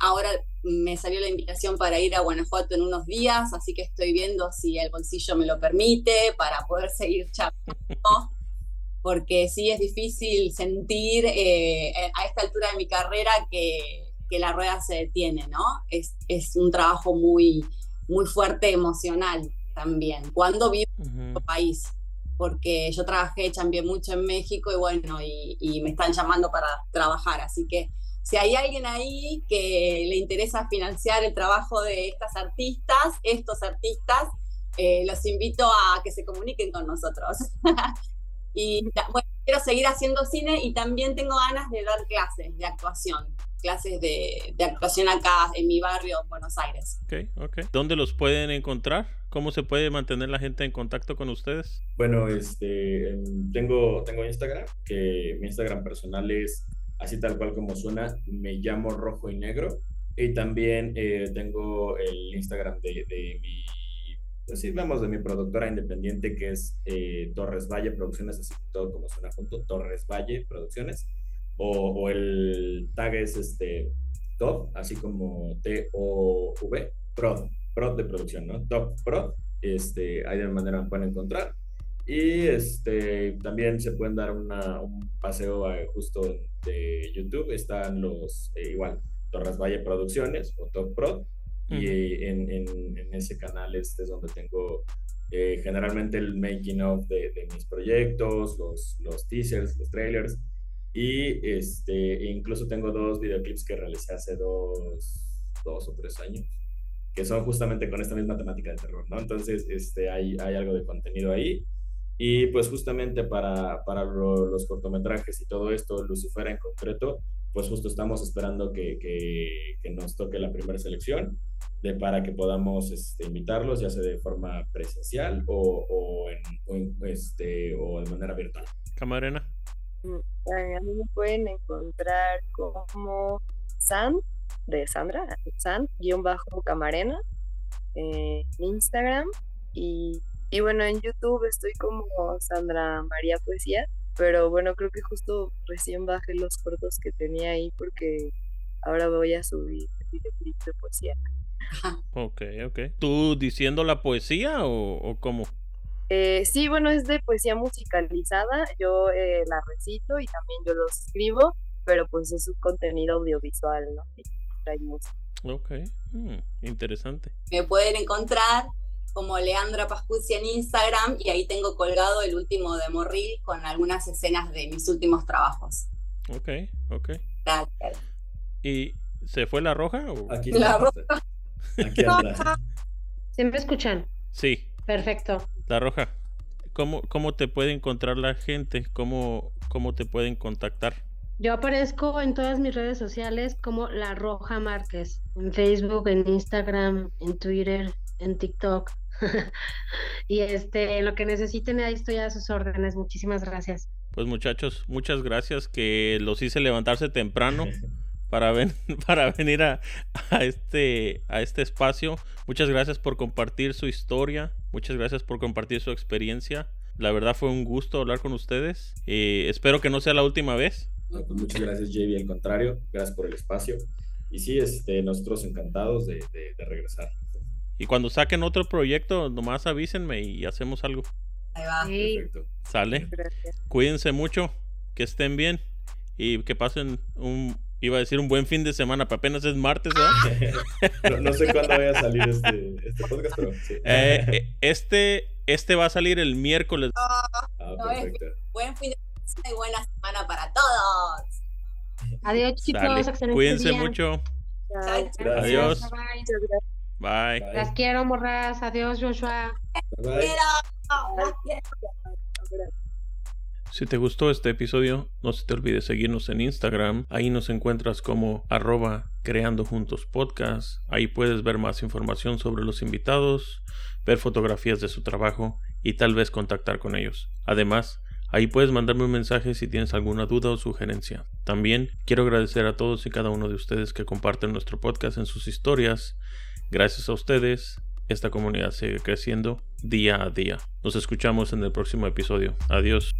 ahora me salió la invitación para ir a Guanajuato en unos días, así que estoy viendo si el bolsillo me lo permite para poder seguir chapando, porque sí es difícil sentir eh, a esta altura de mi carrera que, que la rueda se detiene, ¿no? Es, es, un trabajo muy, muy fuerte emocional también. Cuando vivo en otro país, porque yo trabajé, champié mucho en México y bueno, y, y me están llamando para trabajar, así que si hay alguien ahí que le interesa financiar el trabajo de estas artistas, estos artistas, eh, los invito a que se comuniquen con nosotros. y bueno, quiero seguir haciendo cine y también tengo ganas de dar clases de actuación, clases de, actuación acá en mi barrio, Buenos Aires. Ok, ok. ¿Dónde los pueden encontrar? ¿Cómo se puede mantener la gente en contacto con ustedes? Bueno, este, tengo, tengo Instagram, que mi Instagram personal es así tal cual como suena, me llamo Rojo y Negro. Y también eh, tengo el Instagram de, de, mi, pues sí, vamos, de mi productora independiente que es eh, Torres Valle Producciones, así todo como suena junto, Torres Valle Producciones. O, o el tag es este, TOV, así como T-O-V, Prod, Prod de producción, ¿no? Top Prod, este, ahí de manera me pueden encontrar. Y este, también se pueden dar una, un paseo justo de YouTube, están los, eh, igual, Torres Valle Producciones o Top Prod, y en, en, ese canal este es donde tengo eh, generalmente el making of de, de, mis proyectos, los, los teasers, los trailers, y este, incluso tengo dos videoclips que realicé hace dos, dos o tres años, que son justamente con esta misma temática de terror, ¿no? Entonces, este, hay, hay algo de contenido ahí. Y pues justamente para, para los cortometrajes y todo esto, Lucifera en concreto, pues justo estamos esperando que, que, que nos toque la primera selección de, para que podamos este, invitarlos, ya sea de forma presencial o, o, en, este, o de manera virtual. Camarena. Mm, a mí me pueden encontrar como San, de Sandra, San-Camarena, en Instagram y, y bueno, en YouTube estoy como Sandra María Poesía, pero bueno, creo que justo recién bajé los cortos que tenía ahí porque ahora voy a subir el de poesía. Ok, ok. ¿Tú diciendo la poesía o, cómo? Eh, sí, bueno, es de poesía musicalizada. Yo eh, la recito y también yo los escribo, pero pues es un contenido audiovisual, ¿no? Ok, mm, interesante. Me pueden encontrar como Leandra Pascucci en Instagram y ahí tengo colgado el último de Morril con algunas escenas de mis últimos trabajos. Ok, ok. ¿Y se fue la roja? Aquí la roja. Aquí anda. ¿Se me escuchan? Sí. Perfecto. La Roja, ¿cómo, cómo te puede encontrar la gente? ¿Cómo, ¿Cómo te pueden contactar? Yo aparezco en todas mis redes sociales como La Roja Márquez, en Facebook, en Instagram, en Twitter, en TikTok. y este, lo que necesiten, ahí estoy a sus órdenes. Muchísimas gracias. Pues muchachos, muchas gracias que los hice levantarse temprano. para, ven, para venir a, este, a este espacio. Muchas gracias por compartir su historia, muchas gracias por compartir su experiencia. La verdad fue un gusto hablar con ustedes. Eh, espero que no sea la última vez. pues muchas gracias, JB. Al contrario, gracias por el espacio. Y sí, este, nosotros encantados de, regresar. Y cuando saquen otro proyecto, nomás avísenme y hacemos algo. Ahí va. Perfecto. Sale. Cuídense mucho, que estén bien y que pasen un Iba a decir un buen fin de semana, pero apenas es martes, ¿verdad? no, sé cuándo vaya a salir este, este podcast, pero sí. Eh, eh, este, este va a salir el miércoles. ah, perfecto. buen fin de semana y buena semana para todos. Adiós, chicos. Cuídense mucho. Adiós. Bye. Bye. Las quiero, morras. Adiós, Joshua. Bye. Si te gustó este episodio, no se te olvide seguirnos en Instagram. Ahí nos encuentras como arroba creando juntos podcast. Ahí puedes ver más información sobre los invitados, ver fotografías de su trabajo y tal vez contactar con ellos. Además, Ahí puedes mandarme un mensaje si tienes alguna duda o sugerencia. También quiero agradecer a todos y cada uno de ustedes que comparten nuestro podcast en sus historias. Gracias a ustedes, esta comunidad sigue creciendo día a día. Nos escuchamos en el próximo episodio. Adiós.